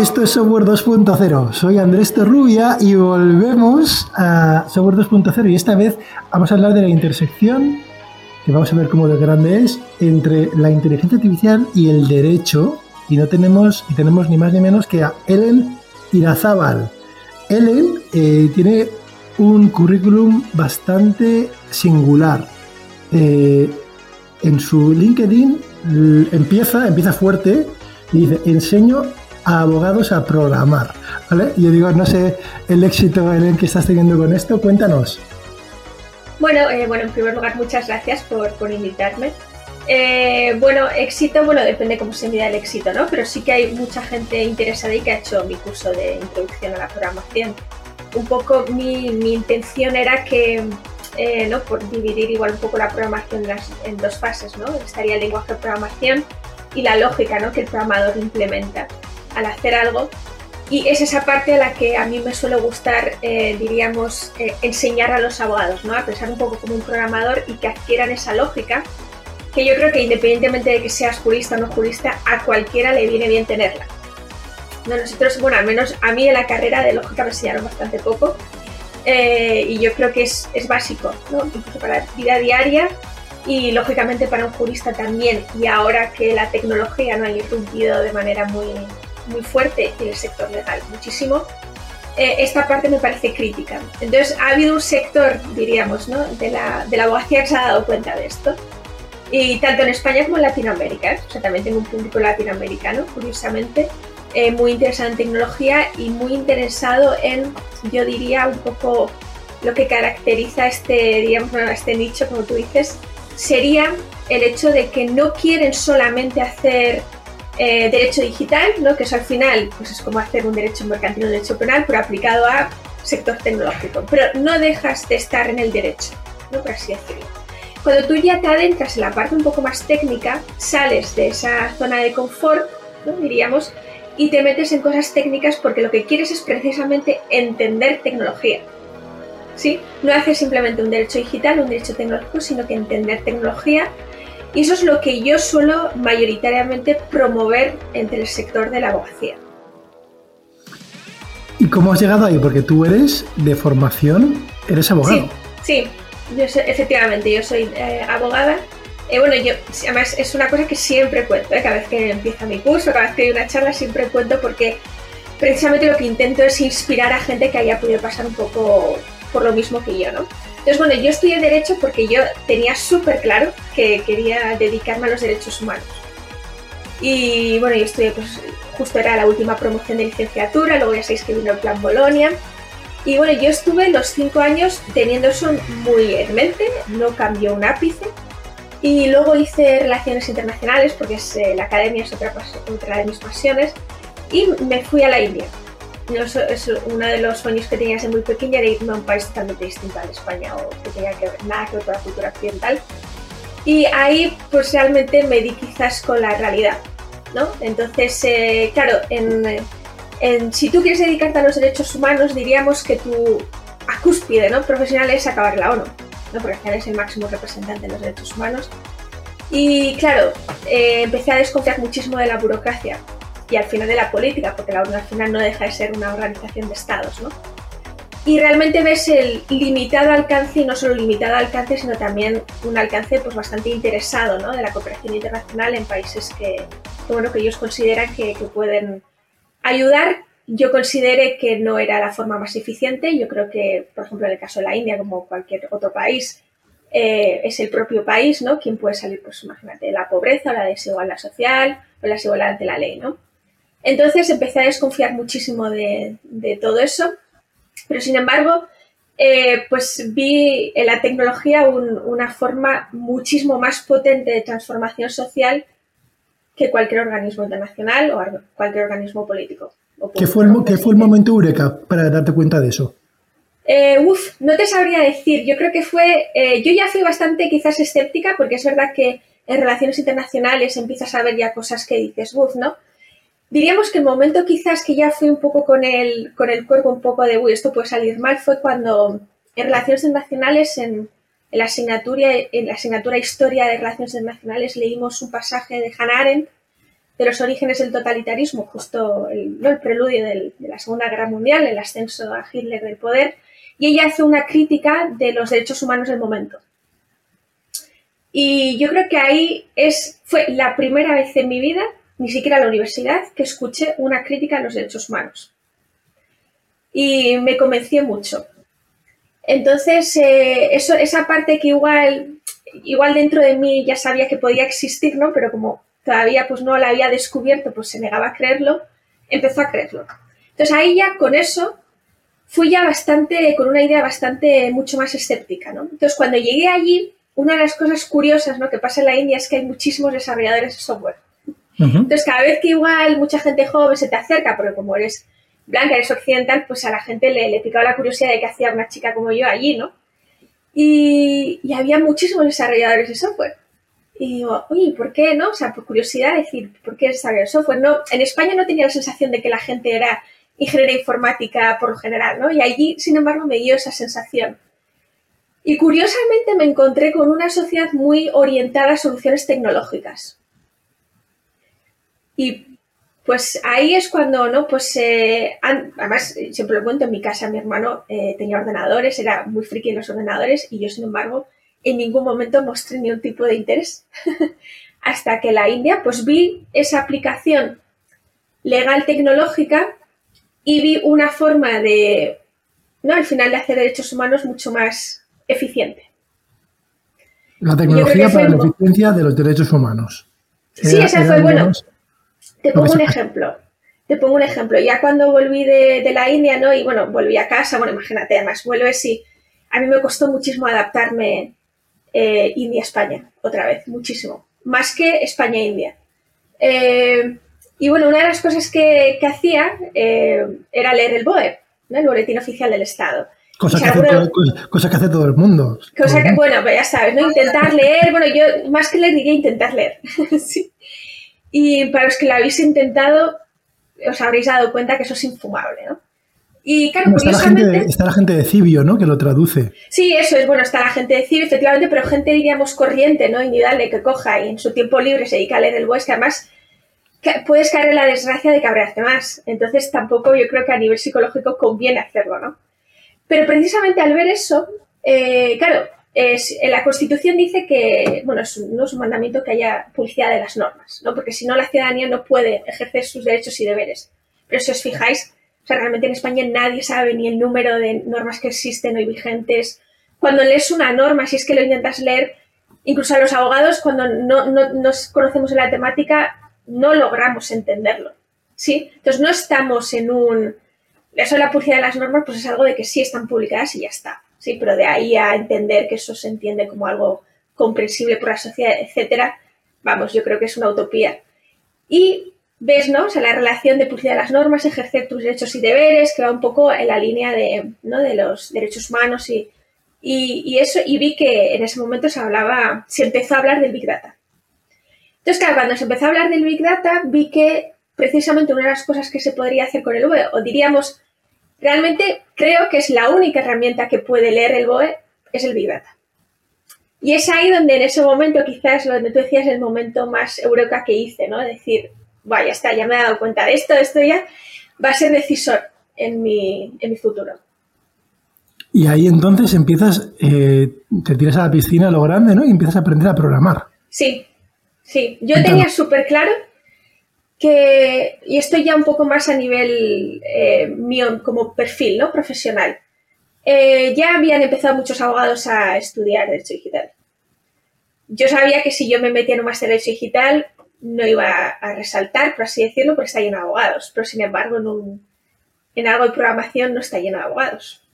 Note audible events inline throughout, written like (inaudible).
Esto es Software 2.0. Soy Andrés Torrubia y volvemos a Software 2.0 y esta vez vamos a hablar de la intersección, que vamos a ver cómo de grande es, entre la inteligencia artificial y el derecho. Y no tenemos, y tenemos ni más ni menos que a Ellen Irazábal. Ellen eh, tiene un currículum bastante singular. Eh, en su LinkedIn empieza, empieza fuerte y dice, enseño a abogados a programar. ¿Vale? Yo digo, no sé el éxito que estás teniendo con esto, cuéntanos. Bueno, eh, bueno, en primer lugar, muchas gracias por, por invitarme. Eh, bueno, éxito, bueno, depende cómo se mida el éxito, ¿no? Pero sí que hay mucha gente interesada y que ha hecho mi curso de introducción a la programación. Un poco mi, mi intención era que, eh, ¿no? Por dividir igual un poco la programación en, en dos fases, ¿no? Estaría el lenguaje de programación y la lógica, ¿no? Que el programador implementa al hacer algo. Y es esa parte a la que a mí me suele gustar, eh, diríamos, eh, enseñar a los abogados, ¿no? A pensar un poco como un programador y que adquieran esa lógica, que yo creo que independientemente de que seas jurista o no jurista, a cualquiera le viene bien tenerla. No, nosotros, bueno, al menos a mí en la carrera de lógica me enseñaron bastante poco eh, y yo creo que es, es básico, ¿no? Incluso para la vida diaria y lógicamente para un jurista también. Y ahora que la tecnología no ha irrumpido de manera muy, muy fuerte en el sector legal, muchísimo, eh, esta parte me parece crítica. Entonces, ha habido un sector, diríamos, ¿no? de, la, de la abogacía que se ha dado cuenta de esto. Y tanto en España como en Latinoamérica, o sea, también tengo un público latinoamericano, curiosamente, eh, muy interesado en tecnología y muy interesado en, yo diría, un poco lo que caracteriza este, digamos, este nicho, como tú dices, sería el hecho de que no quieren solamente hacer eh, derecho digital, ¿no? que eso al final pues es como hacer un derecho mercantil, un derecho penal, pero aplicado a sector tecnológico. Pero no dejas de estar en el derecho, ¿no? por así decirlo. Cuando tú ya te adentras en la parte un poco más técnica, sales de esa zona de confort, ¿no? diríamos, y te metes en cosas técnicas porque lo que quieres es precisamente entender tecnología. ¿Sí? No haces simplemente un derecho digital, un derecho tecnológico, sino que entender tecnología y eso es lo que yo suelo mayoritariamente promover entre el sector de la abogacía. ¿Y cómo has llegado ahí? Porque tú eres de formación, eres abogado. Sí, sí efectivamente, yo soy eh, abogada. Eh, bueno, yo, además es una cosa que siempre cuento, eh, cada vez que empieza mi curso, cada vez que hay una charla, siempre cuento porque precisamente lo que intento es inspirar a gente que haya podido pasar un poco por lo mismo que yo, ¿no? Entonces, bueno, yo estudié Derecho porque yo tenía súper claro que quería dedicarme a los derechos humanos. Y bueno, yo estudié, pues justo era la última promoción de licenciatura, luego ya sabéis que vino el plan Bolonia. Y bueno, yo estuve los cinco años teniendo eso muy en mente, no cambió un ápice. Y luego hice relaciones internacionales, porque es, eh, la academia es otra, otra de mis pasiones, y me fui a la India es uno de los sueños que tenía desde muy pequeña de irme a un país totalmente distinto a España o que tenía que ver nada que ver con la cultura occidental. Y ahí pues realmente me di quizás con la realidad, ¿no? Entonces, eh, claro, en, si tú quieres dedicarte a los derechos humanos, diríamos que tu cúspide ¿no? profesional es acabar la ONU, ¿no? porque es el máximo representante de los derechos humanos. Y claro, eh, empecé a desconfiar muchísimo de la burocracia y al final de la política, porque la ONU al final no deja de ser una organización de estados, ¿no? Y realmente ves el limitado alcance, y no solo limitado alcance, sino también un alcance pues, bastante interesado ¿no? de la cooperación internacional en países que, bueno, que ellos consideran que, pueden ayudar. Yo consideré que no era la forma más eficiente. Yo creo que, por ejemplo, en el caso de la India, como cualquier otro país, eh, es el propio país, ¿no? Quien puede salir, pues imagínate, de la pobreza o la desigualdad social o la desigualdad ante la ley, ¿no? Entonces empecé a desconfiar muchísimo de, todo eso, pero sin embargo, eh, pues vi en la tecnología una forma muchísimo más potente de transformación social que cualquier organismo internacional o cualquier organismo político. ¿Qué, fue el, fue el momento Eureka para darte cuenta de eso? Eh, uf, no te sabría decir. Yo creo que fue. Eh, yo ya fui bastante quizás escéptica, porque es verdad que en relaciones internacionales empiezas a ver ya cosas que dices, uf, ¿no? Diríamos que el momento quizás que ya fui un poco con el, con el cuerpo un poco de, uy, esto puede salir mal, fue cuando en Relaciones Internacionales, en, la, asignatura, en la asignatura Historia de Relaciones Internacionales, leímos un pasaje de Hannah Arendt de los orígenes del totalitarismo, justo el, el preludio de la Segunda Guerra Mundial, el ascenso a Hitler del poder, y ella hace una crítica de los derechos humanos del momento. Y yo creo que ahí es, fue la primera vez en mi vida, ni siquiera la universidad, que escuché una crítica a los derechos humanos. Y me convenció mucho. Entonces, eh, eso, esa parte que igual, igual dentro de mí ya sabía que podía existir, ¿no? Pero como todavía pues no la había descubierto, pues se negaba a creerlo, empezó a creerlo. Entonces ahí ya con eso fui ya bastante, con una idea bastante mucho más escéptica, ¿no? Entonces cuando llegué allí, una de las cosas curiosas ¿no? que pasa en la India es que hay muchísimos desarrolladores de software. Entonces cada vez que igual mucha gente joven se te acerca, porque como eres blanca, eres occidental, pues a la gente le, le picaba la curiosidad de qué hacía una chica como yo allí, ¿no? Y, había muchísimos desarrolladores de software. Y digo, oye, ¿por qué no? O sea, por curiosidad, decir, ¿por qué desarrollar software? No, en España no tenía la sensación de que la gente era ingeniera informática por lo general, ¿no? Y allí, sin embargo, me dio esa sensación. Y curiosamente me encontré con una sociedad muy orientada a soluciones tecnológicas. Y pues ahí es cuando, ¿no? Pues eh, además, siempre lo cuento, en mi casa mi hermano eh, tenía ordenadores, era muy friki en los ordenadores y yo, sin embargo, en ningún momento mostré ningún tipo de interés. (laughs) Hasta que la India, pues vi esa aplicación legal tecnológica y vi una forma de, ¿no? Al final de hacer derechos humanos mucho más eficiente. La tecnología para la eficiencia de los derechos humanos. Sí, esa fue, bueno, te pongo un ejemplo. Te pongo un ejemplo. Ya cuando volví de, la India, ¿no? Y bueno, volví a casa, bueno, imagínate, además vuelves y a mí me costó muchísimo adaptarme eh, India-España, otra vez, muchísimo. Más que España-India. Eh, y bueno, una de las cosas que, hacía eh, era leer el BOE, el Boletín Oficial del Estado. Cosa, que, hace todo, que hace todo el mundo. bueno, pues ya sabes, ¿no? Intentar leer, bueno, yo más que leer diría intentar leer. (laughs) sí. Y para los que lo habéis intentado, os habréis dado cuenta que eso es infumable, ¿no? Y claro, está, la gente de, está la gente de Cibio, ¿no? Que lo traduce. Sí, eso es, bueno, está la gente de Cibio, efectivamente, pero gente, diríamos, corriente, ¿no? Indudable, que coja y en su tiempo libre se dedica a leer el BOES, que además puedes caer en la desgracia de cabrearte más. Entonces tampoco yo creo que a nivel psicológico conviene hacerlo, ¿no? Pero precisamente al ver eso, eh, claro, en la Constitución dice que, bueno, no es un mandamiento que haya publicidad de las normas, ¿no? Porque si no, la ciudadanía no puede ejercer sus derechos y deberes. Pero si os fijáis, o sea, realmente en España nadie sabe ni el número de normas que existen hoy vigentes. Cuando lees una norma, si es que lo intentas leer, incluso a los abogados, cuando no, no nos conocemos la temática, no logramos entenderlo. ¿Sí? Entonces no estamos en un... Eso de la publicidad de las normas, pues es algo de que sí están publicadas y ya está. Sí, pero de ahí a entender que eso se entiende como algo comprensible por la sociedad, etcétera, vamos, yo creo que es una utopía. Y ves, ¿no? O sea, la relación de publicidad de las normas, ejercer tus derechos y deberes, que va un poco en la línea de, ¿no? de los derechos humanos y, y, eso, y vi que en ese momento se hablaba, se empezó a hablar del Big Data. Entonces, claro, cuando se empezó a hablar del Big Data, vi que precisamente una de las cosas que se podría hacer con el BOE, o diríamos Realmente creo que es la única herramienta que puede leer el BOE, es el Big Data. Y es ahí donde en ese momento, quizás, donde tú decías el momento más eureka que hice, ¿no? Decir, vaya, ya está, ya me he dado cuenta de esto, esto ya va a ser decisor en mi, en mi futuro. Y ahí entonces empiezas, eh, te tiras a la piscina a lo grande, ¿no? Y empiezas a aprender a programar. Sí, sí. Yo tenía súper claro que, y esto ya un poco más a nivel eh, mío como perfil, ¿no? Profesional. Eh, ya habían empezado muchos abogados a estudiar Derecho Digital. Yo sabía que si yo me metía en un máster de Derecho Digital no iba a resaltar, por así decirlo, porque está lleno de abogados. Pero sin embargo, en, en algo de programación no está lleno de abogados.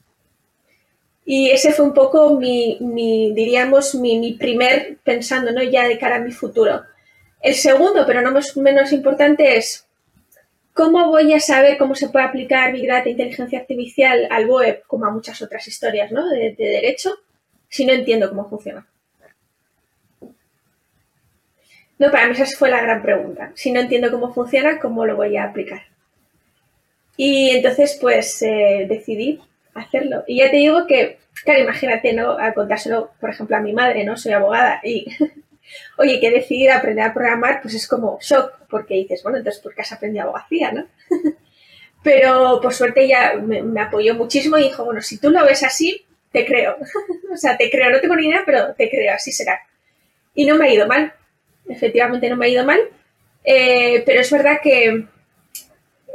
Y ese fue un poco mi, mi diríamos, mi, mi, primer pensando, ¿no? Ya de cara a mi futuro. El segundo, pero no menos importante, es cómo voy a saber cómo se puede aplicar Big Data inteligencia artificial al web, como a muchas otras historias ¿no? de, derecho, si no entiendo cómo funciona. No, para mí esa fue la gran pregunta. Si no entiendo cómo funciona, ¿cómo lo voy a aplicar? Y entonces, pues, eh, decidí hacerlo. Y ya te digo que, claro, imagínate, ¿no? A contárselo, por ejemplo, a mi madre, ¿no? Soy abogada y (laughs) oye, que he decidido aprender a programar, pues es como shock, porque dices, bueno, entonces, ¿por qué has aprendido abogacía, no? (laughs) Pero por suerte ella me, apoyó muchísimo y dijo, bueno, si tú lo ves así, te creo. (laughs) o sea, te creo, no tengo ni idea, pero te creo, así será. Y no me ha ido mal, efectivamente no me ha ido mal, eh, pero es verdad que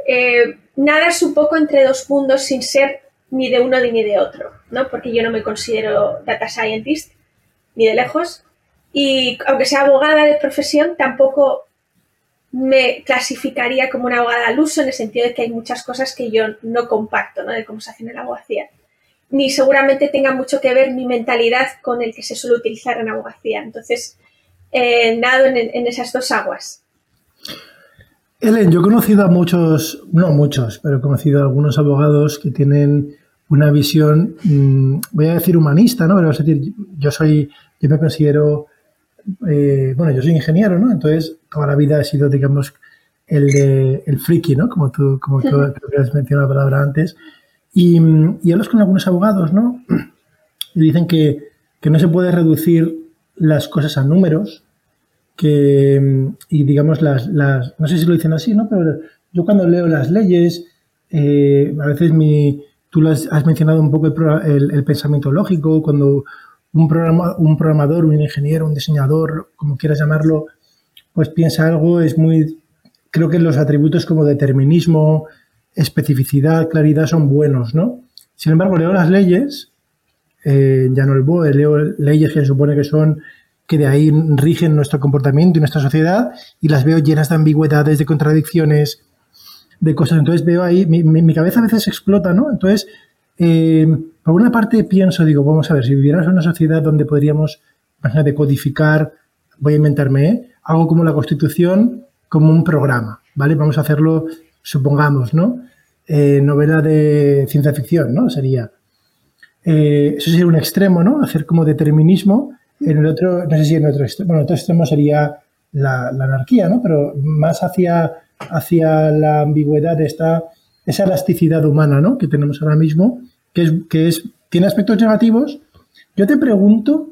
eh, nada es un poco entre dos mundos sin ser ni de uno ni de otro, ¿no? Porque yo no me considero data scientist, ni de lejos, y aunque sea abogada de profesión, tampoco me clasificaría como una abogada al uso en el sentido de que hay muchas cosas que yo no comparto, ¿no? De cómo se hace en la abogacía. Ni seguramente tenga mucho que ver mi mentalidad con el que se suele utilizar en abogacía. Entonces, eh, nado en, esas dos aguas. Ellen, yo he conocido a muchos, no muchos, pero he conocido a algunos abogados que tienen una visión, mm, voy a decir humanista, ¿no? Pero decir, yo soy, yo me considero, eh, bueno, yo soy ingeniero, ¿no? Entonces, toda la vida he sido, digamos, el de el friki, ¿no? Como tú, como tú creo que has mencionado la palabra antes. Y, y hablas con algunos abogados, ¿no? Y dicen que, que no se puede reducir las cosas a números, que, y digamos, las, las, no sé si lo dicen así, ¿no? Pero yo cuando leo las leyes, eh, a veces mi, tú has, mencionado un poco el, el, pensamiento lógico, cuando un, programa, un programador, un ingeniero, un diseñador, como quieras llamarlo, pues piensa algo, es muy, creo que los atributos como determinismo, especificidad, claridad son buenos, ¿no? Sin embargo, leo las leyes, eh, ya no el BOE, leo leyes que se supone que son que de ahí rigen nuestro comportamiento y nuestra sociedad y las veo llenas de ambigüedades, de contradicciones, de cosas. Entonces veo ahí, mi, cabeza a veces explota, ¿no? Entonces, eh, por una parte pienso, digo, vamos a ver, si viviéramos en una sociedad donde podríamos, de codificar, voy a inventarme, ¿eh? algo como la Constitución, como un programa, ¿vale? Vamos a hacerlo, supongamos, ¿no? Eh, novela de ciencia ficción, ¿no? Sería. eso sería un extremo, ¿no? Hacer como determinismo en el otro, no sé si en otro extremo, bueno, otro extremo sería la, anarquía, ¿no? Pero más hacia, hacia la ambigüedad está esa elasticidad humana, ¿no? Que tenemos ahora mismo, que es, que es tiene aspectos negativos. Yo te pregunto,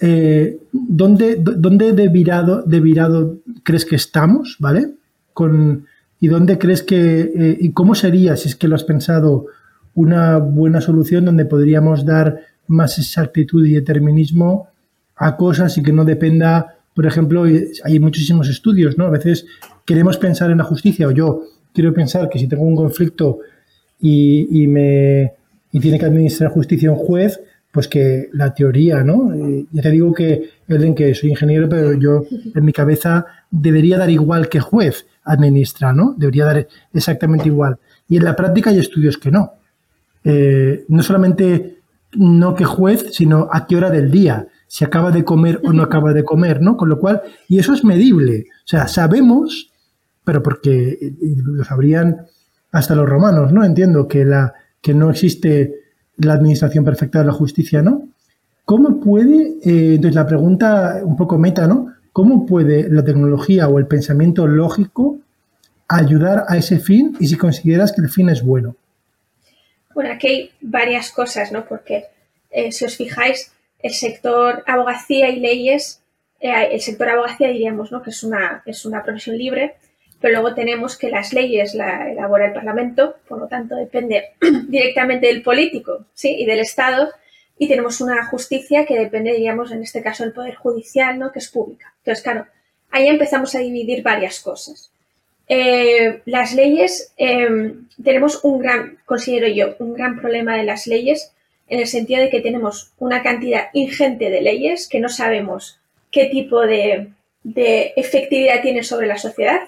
eh, ¿dónde, dónde de, virado, de virado crees que estamos, ¿vale? Con, ¿Y dónde crees que, eh, y cómo sería, si es que lo has pensado, una buena solución donde podríamos dar más exactitud y determinismo a cosas y que no dependa, por ejemplo, hay muchísimos estudios, ¿no? A veces queremos pensar en la justicia o yo quiero pensar que si tengo un conflicto y, me y tiene que administrar justicia un juez, pues que la teoría, ¿no? Eh, ya te digo que, en que soy ingeniero, pero yo en mi cabeza debería dar igual que juez administra, ¿no? Debería dar exactamente igual. Y en la práctica hay estudios que no. Eh, no solamente no que juez, sino a qué hora del día, si acaba de comer o no acaba de comer, ¿no? Con lo cual, y eso es medible. O sea, sabemos, pero porque lo sabrían hasta los romanos, ¿no? Entiendo que, la, que no existe la administración perfecta de la justicia, ¿no? ¿Cómo puede, eh, entonces la pregunta un poco meta, ¿no? ¿Cómo puede la tecnología o el pensamiento lógico ayudar a ese fin y si consideras que el fin es bueno? Bueno, aquí hay varias cosas, ¿no? Porque eh, si os fijáis, el sector abogacía y leyes, eh, el sector abogacía diríamos, ¿no? Que es una, es una profesión libre, pero luego tenemos que las leyes la elabora el Parlamento, por lo tanto depende (clears throat) directamente del político, ¿sí? Y del Estado, y tenemos una justicia que depende, diríamos, en este caso del Poder Judicial, ¿no? Que es pública. Entonces, claro, ahí empezamos a dividir varias cosas. Eh, las leyes, em, tenemos un gran, considero yo, un gran problema de las leyes en el sentido de que tenemos una cantidad ingente de leyes que no sabemos qué tipo de, efectividad tienen sobre la sociedad,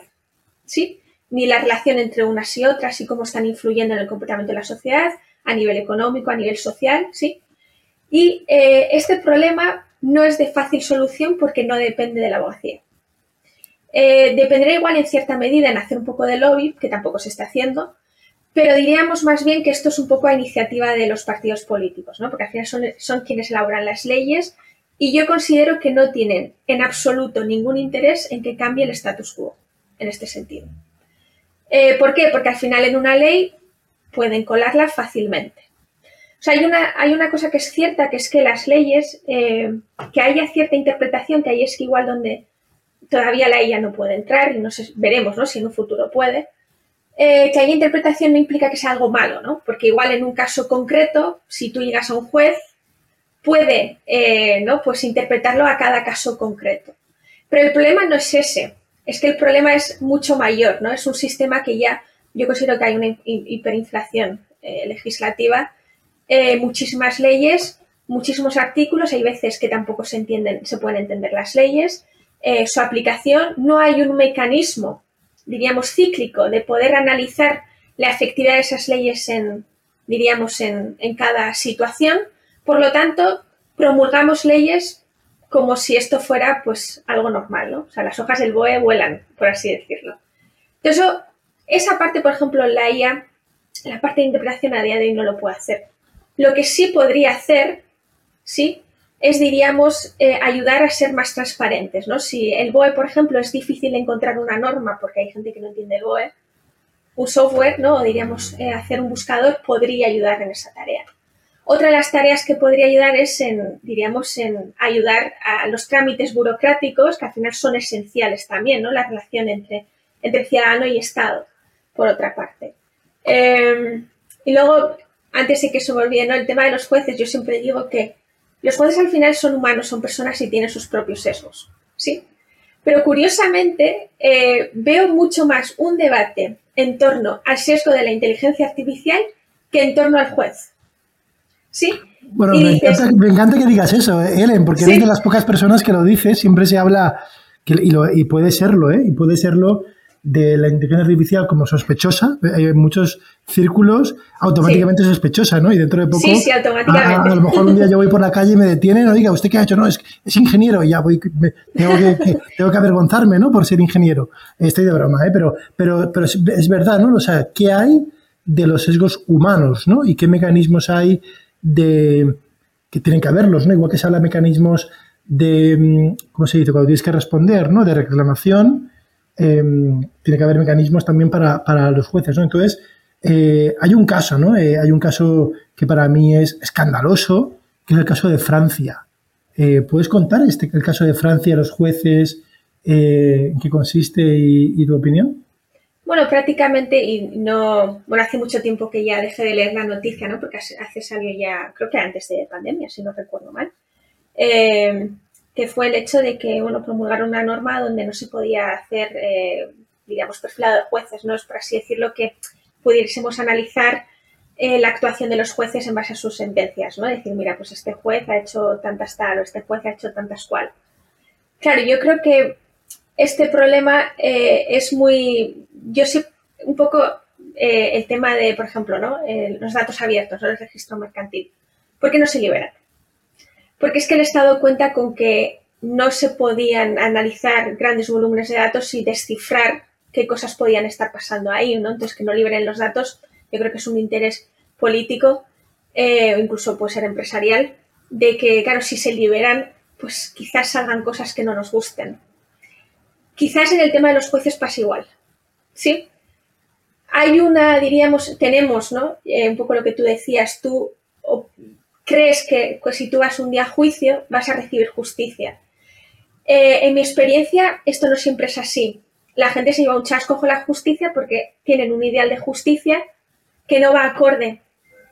¿sí? Ni la relación entre unas y otras y cómo están influyendo en el comportamiento de la sociedad a nivel económico, a nivel social, ¿sí? Y eh, este problema no es de fácil solución porque no depende de la abogacía. Eh, dependerá igual en cierta medida en hacer un poco de lobby, que tampoco se está haciendo, pero diríamos más bien que esto es un poco a iniciativa de los partidos políticos, ¿no? porque al final son, son quienes elaboran las leyes y yo considero que no tienen en absoluto ningún interés en que cambie el status quo en este sentido. Eh, ¿Por qué? Porque al final en una ley pueden colarla fácilmente. O sea, hay una, hay una cosa que es cierta, que es que las leyes, eh, que haya cierta interpretación, que ahí es que igual donde todavía la IA no puede entrar, y no sé, veremos ¿no? si en un futuro puede, eh, que haya interpretación no implica que sea algo malo, ¿no? Porque igual en un caso concreto, si tú llegas a un juez, puede, ¿no? Pues interpretarlo a cada caso concreto. Pero el problema no es ese, es que el problema es mucho mayor, ¿no? Es un sistema que ya, yo considero que hay una hiperinflación eh, legislativa, muchísimas leyes, muchísimos artículos, hay veces que tampoco se entienden, se pueden entender las leyes, su aplicación, no hay un mecanismo diríamos, cíclico de poder analizar la efectividad de esas leyes en, diríamos, en, cada situación. Por lo tanto, promulgamos leyes como si esto fuera pues algo normal, ¿no? O sea, las hojas del BOE vuelan, por así decirlo. Entonces, esa parte, por ejemplo, la IA, la parte de interpretación a día de hoy no lo puede hacer. Lo que sí podría hacer, sí, es, diríamos, eh, ayudar a ser más transparentes. ¿no? Si el BOE, por ejemplo, es difícil encontrar una norma porque hay gente que no entiende el BOE, un software, ¿no? o diríamos, eh, hacer un buscador podría ayudar en esa tarea. Otra de las tareas que podría ayudar es en, diríamos, en ayudar a los trámites burocráticos, que al final son esenciales también, ¿no? La relación entre, ciudadano y Estado, por otra parte. Em, y luego, antes de que se ¿no? El tema de los jueces, yo siempre digo que los jueces al final son humanos, son personas y tienen sus propios sesgos, ¿sí? Pero curiosamente eh, veo mucho más un debate en torno al sesgo de la inteligencia artificial que en torno al juez. ¿Sí? Bueno, me, encanta, que digas eso, eh, Ellen, porque eres de las pocas personas que lo dices, siempre se habla, y, y puede serlo, ¿eh? Y puede serlo de la inteligencia artificial como sospechosa, hay muchos círculos automáticamente sospechosa, ¿no? Y dentro de poco, sí, sí, automáticamente. A, lo mejor un día yo voy por la calle y me detienen, no diga, ¿usted qué ha hecho? No, es, es ingeniero, ya voy, tengo, que, tengo que avergonzarme, ¿no? Por ser ingeniero. Estoy de broma, ¿eh? Pero, pero, pero es, verdad, ¿no? O sea, ¿qué hay de los sesgos humanos, ¿no? Y qué mecanismos hay de que tienen que haberlos, ¿no? Igual que se habla de mecanismos de, mm, ¿cómo se dice? Cuando tienes que responder, ¿no? De reclamación, Em, tiene que haber mecanismos también para, los jueces, ¿no? Entonces, eh, hay un caso, ¿no? Eh, hay un caso que para mí es escandaloso, que es el caso de Francia. Eh, ¿Puedes contar este, el caso de Francia, los jueces, en qué consiste y, tu opinión? Bueno, prácticamente, y no, bueno, hace mucho tiempo que ya dejé de leer la noticia, ¿no? Porque hace salió ya, creo que antes de pandemia, si no recuerdo mal que fue el hecho de que, bueno, promulgaron una norma donde no se podía hacer, eh, digamos, perfilado de jueces, ¿no? Es por así decirlo que pudiésemos analizar eh, la actuación de los jueces en base a sus sentencias, ¿no? Decir, mira, pues este juez ha hecho tantas tal o este juez ha hecho tantas cual. Claro, yo creo que este problema eh, es muy, yo sé un poco el tema de, por ejemplo, ¿no? los datos abiertos, ¿no? el registro mercantil. ¿Por qué no se liberan? porque es que el Estado cuenta con que no se podían analizar grandes volúmenes de datos y descifrar qué cosas podían estar pasando ahí, ¿no? Entonces, que no liberen los datos, yo creo que es un interés político, eh, o incluso puede ser empresarial, de que, claro, si se liberan, pues quizás salgan cosas que no nos gusten. Quizás en el tema de los jueces pasa igual, ¿sí? Hay una, diríamos, tenemos, ¿no? Eh, un poco lo que tú decías, tú crees que pues, si tú vas un día a juicio vas a recibir justicia. Eh, en mi experiencia, esto no siempre es así. La gente se lleva un chasco con la justicia porque tienen un ideal de justicia que no va acorde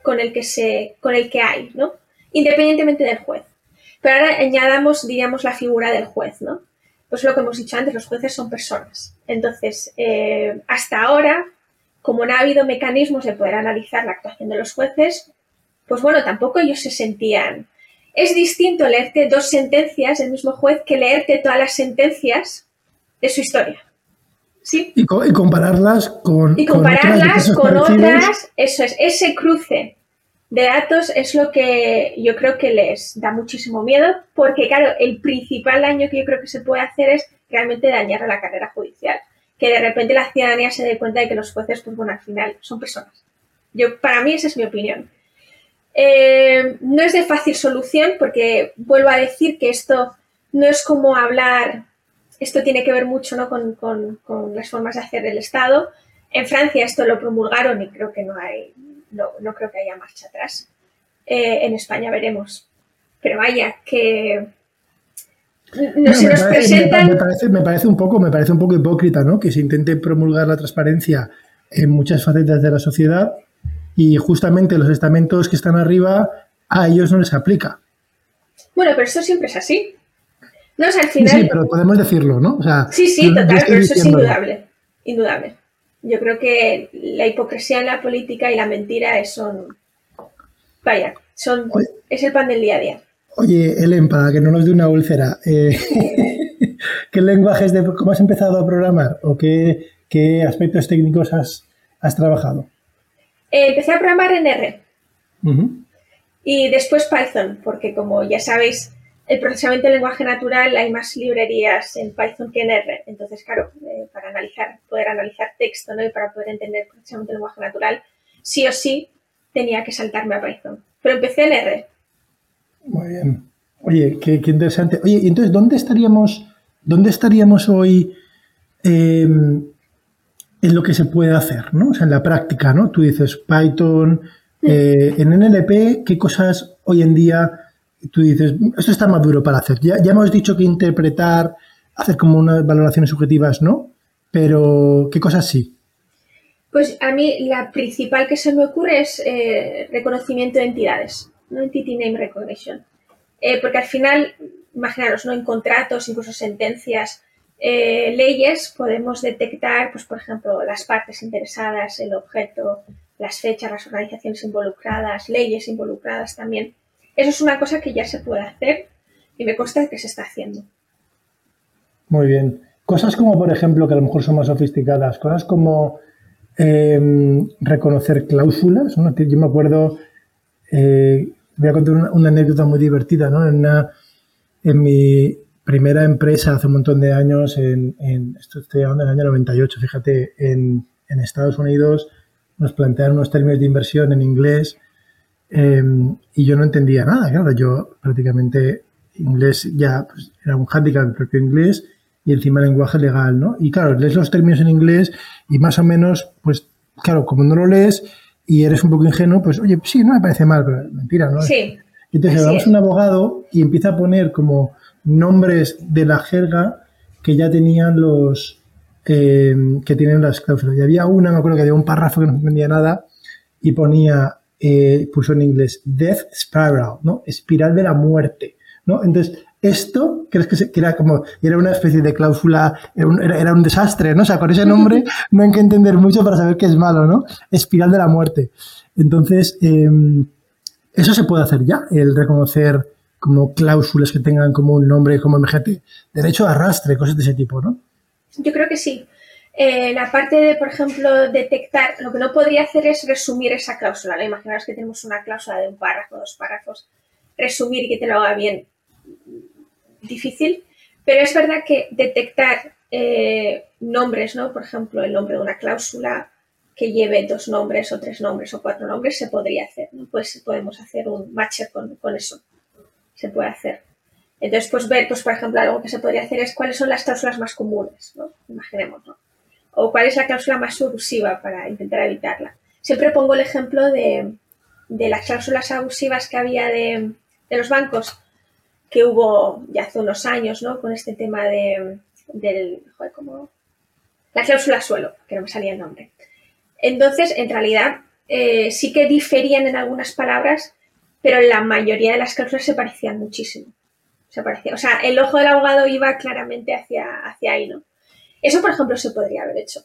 con el que, se, con el que hay, ¿no? Independientemente del juez. Pero ahora añadamos, diríamos, la figura del juez, ¿no? Pues lo que hemos dicho antes, los jueces son personas. Entonces, eh, hasta ahora, como no ha habido mecanismos de poder analizar la actuación de los jueces, pues bueno, tampoco ellos se sentían. Es distinto leerte dos sentencias del mismo juez que leerte todas las sentencias de su historia. ¿Sí? Y, compararlas con, y compararlas con otras, eso es, ese cruce de datos es lo que yo creo que les da muchísimo miedo, porque claro, el principal daño que yo creo que se puede hacer es realmente dañar a la carrera judicial. Que de repente la ciudadanía se dé cuenta de que los jueces, pues bueno, al final son personas. Yo, para mí esa es mi opinión. Eh, no es de fácil solución porque vuelvo a decir que esto no es como hablar, esto tiene que ver mucho ¿no? con, las formas de hacer del Estado. En Francia esto lo promulgaron y creo que no hay, no, creo que haya marcha atrás. eh, en España veremos. Pero vaya, que no, se nos presentan... Me parece, me parece, un poco, me parece un poco hipócrita, ¿no? Que se intente promulgar la transparencia en muchas facetas de la sociedad y justamente los estamentos que están arriba a ellos no les aplica. Bueno, pero eso siempre es así. No, al final... Sí, pero podemos decirlo, ¿no? sí, sí, total, pero eso es indudable. Indudable. Yo creo que la hipocresía en la política y la mentira son. Vaya, son. es el pan del día a día. Oye, Ellen, para que no nos dé una úlcera, eh, (laughs) ¿qué lenguajes de. ¿Cómo has empezado a programar? ¿O qué, qué aspectos técnicos has, has trabajado? Eh, empecé a programar en R. Y después Python, porque como ya sabéis, el procesamiento del lenguaje natural hay más librerías en Python que en R. Entonces, claro, eh, para analizar, poder analizar texto ¿no? y para poder entender el procesamiento del lenguaje natural, sí o sí tenía que saltarme a Python. Pero empecé en R. Muy bien. Oye, qué, interesante. Oye, entonces, ¿dónde estaríamos, dónde estaríamos hoy em, en lo que se puede hacer, ¿no? O sea, en la práctica, ¿no? Tú dices Python, eh, en NLP, ¿qué cosas hoy en día tú dices, esto está maduro para hacer? Ya, ya hemos dicho que interpretar, hacer como unas valoraciones subjetivas, ¿no? Pero, ¿qué cosas sí? Pues a mí la principal que se me ocurre es eh, reconocimiento de entidades, ¿no? Entity Name Recognition. Eh, porque al final, imaginaros, ¿no? En contratos, incluso sentencias, eh, leyes, podemos detectar, pues por ejemplo, las partes interesadas, el objeto, las fechas, las organizaciones involucradas, leyes involucradas también. Eso es una cosa que ya se puede hacer y me consta que se está haciendo. Muy bien. Cosas como, por ejemplo, que a lo mejor son más sofisticadas, cosas como em, reconocer cláusulas. Yo me acuerdo, eh, voy a contar una, anécdota muy divertida, ¿no? En, en, mi primera empresa hace un montón de años, en, esto estoy hablando del año 98, fíjate, en, en Estados Unidos nos plantearon unos términos de inversión en inglés em, y yo no entendía nada, claro, yo prácticamente inglés ya pues, era un handicap el propio inglés y encima lenguaje legal, ¿no? Y claro, lees los términos en inglés y más o menos, pues claro, como no lo lees y eres un poco ingenuo, pues oye, sí, no me parece mal, pero mentira, ¿no? Sí. Entonces, vamos a un abogado y empieza a poner como nombres de la jerga que ya tenían los, eh, que tienen las cláusulas. Y había una, me acuerdo que había un párrafo que no entendía nada y ponía, eh, puso en inglés, Death Spiral, ¿no? Espiral de la muerte, ¿no? Entonces, esto, crees que, era como, era una especie de cláusula, era un, era, un, desastre, ¿no? O sea, con ese nombre (laughs) no hay que entender mucho para saber que es malo, ¿no? Espiral de la muerte. Entonces, em, eso se puede hacer ya, el reconocer como cláusulas que tengan como un nombre, como imagínate, derecho a arrastre, cosas de ese tipo, ¿no? Yo creo que sí. Eh, la parte de, por ejemplo, detectar, lo que no podría hacer es resumir esa cláusula. ¿no? Imaginaos que tenemos una cláusula de un párrafo, dos párrafos. Resumir y que te lo haga bien, difícil. Pero es verdad que detectar eh, nombres, ¿no? Por ejemplo, el nombre de una cláusula que lleve dos nombres o tres nombres o cuatro nombres se podría hacer. ¿no? Pues podemos hacer un match con, eso. Se puede hacer. Entonces, pues ver, pues por ejemplo, algo que se podría hacer es cuáles son las cláusulas más comunes, ¿no? Imaginemos, ¿no? O cuál es la cláusula más abusiva para intentar evitarla. Siempre pongo el ejemplo de, las cláusulas abusivas que había de, los bancos, que hubo ya hace unos años, ¿no? Con este tema de, del, joder, como... La cláusula suelo, que no me salía el nombre. Entonces, en realidad, eh, sí que diferían en algunas palabras, pero la mayoría de las cláusulas se parecían muchísimo. Se parecía. O sea, el ojo del abogado iba claramente hacia, hacia ahí, ¿no? Eso, por ejemplo, se podría haber hecho.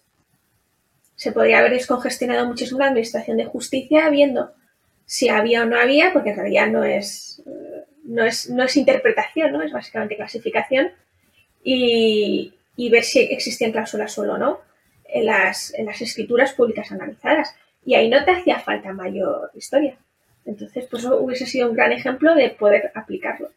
Se podría haber descongestionado muchísimo la administración de justicia viendo si había o no había, porque en realidad no es, no es, no es interpretación, ¿no? Es básicamente clasificación. Y, ver si existían cláusulas solo o no en las, en las escrituras públicas analizadas. Y ahí no te hacía falta mayor historia. Entonces, pues hubiese sido un gran ejemplo de poder aplicarlo.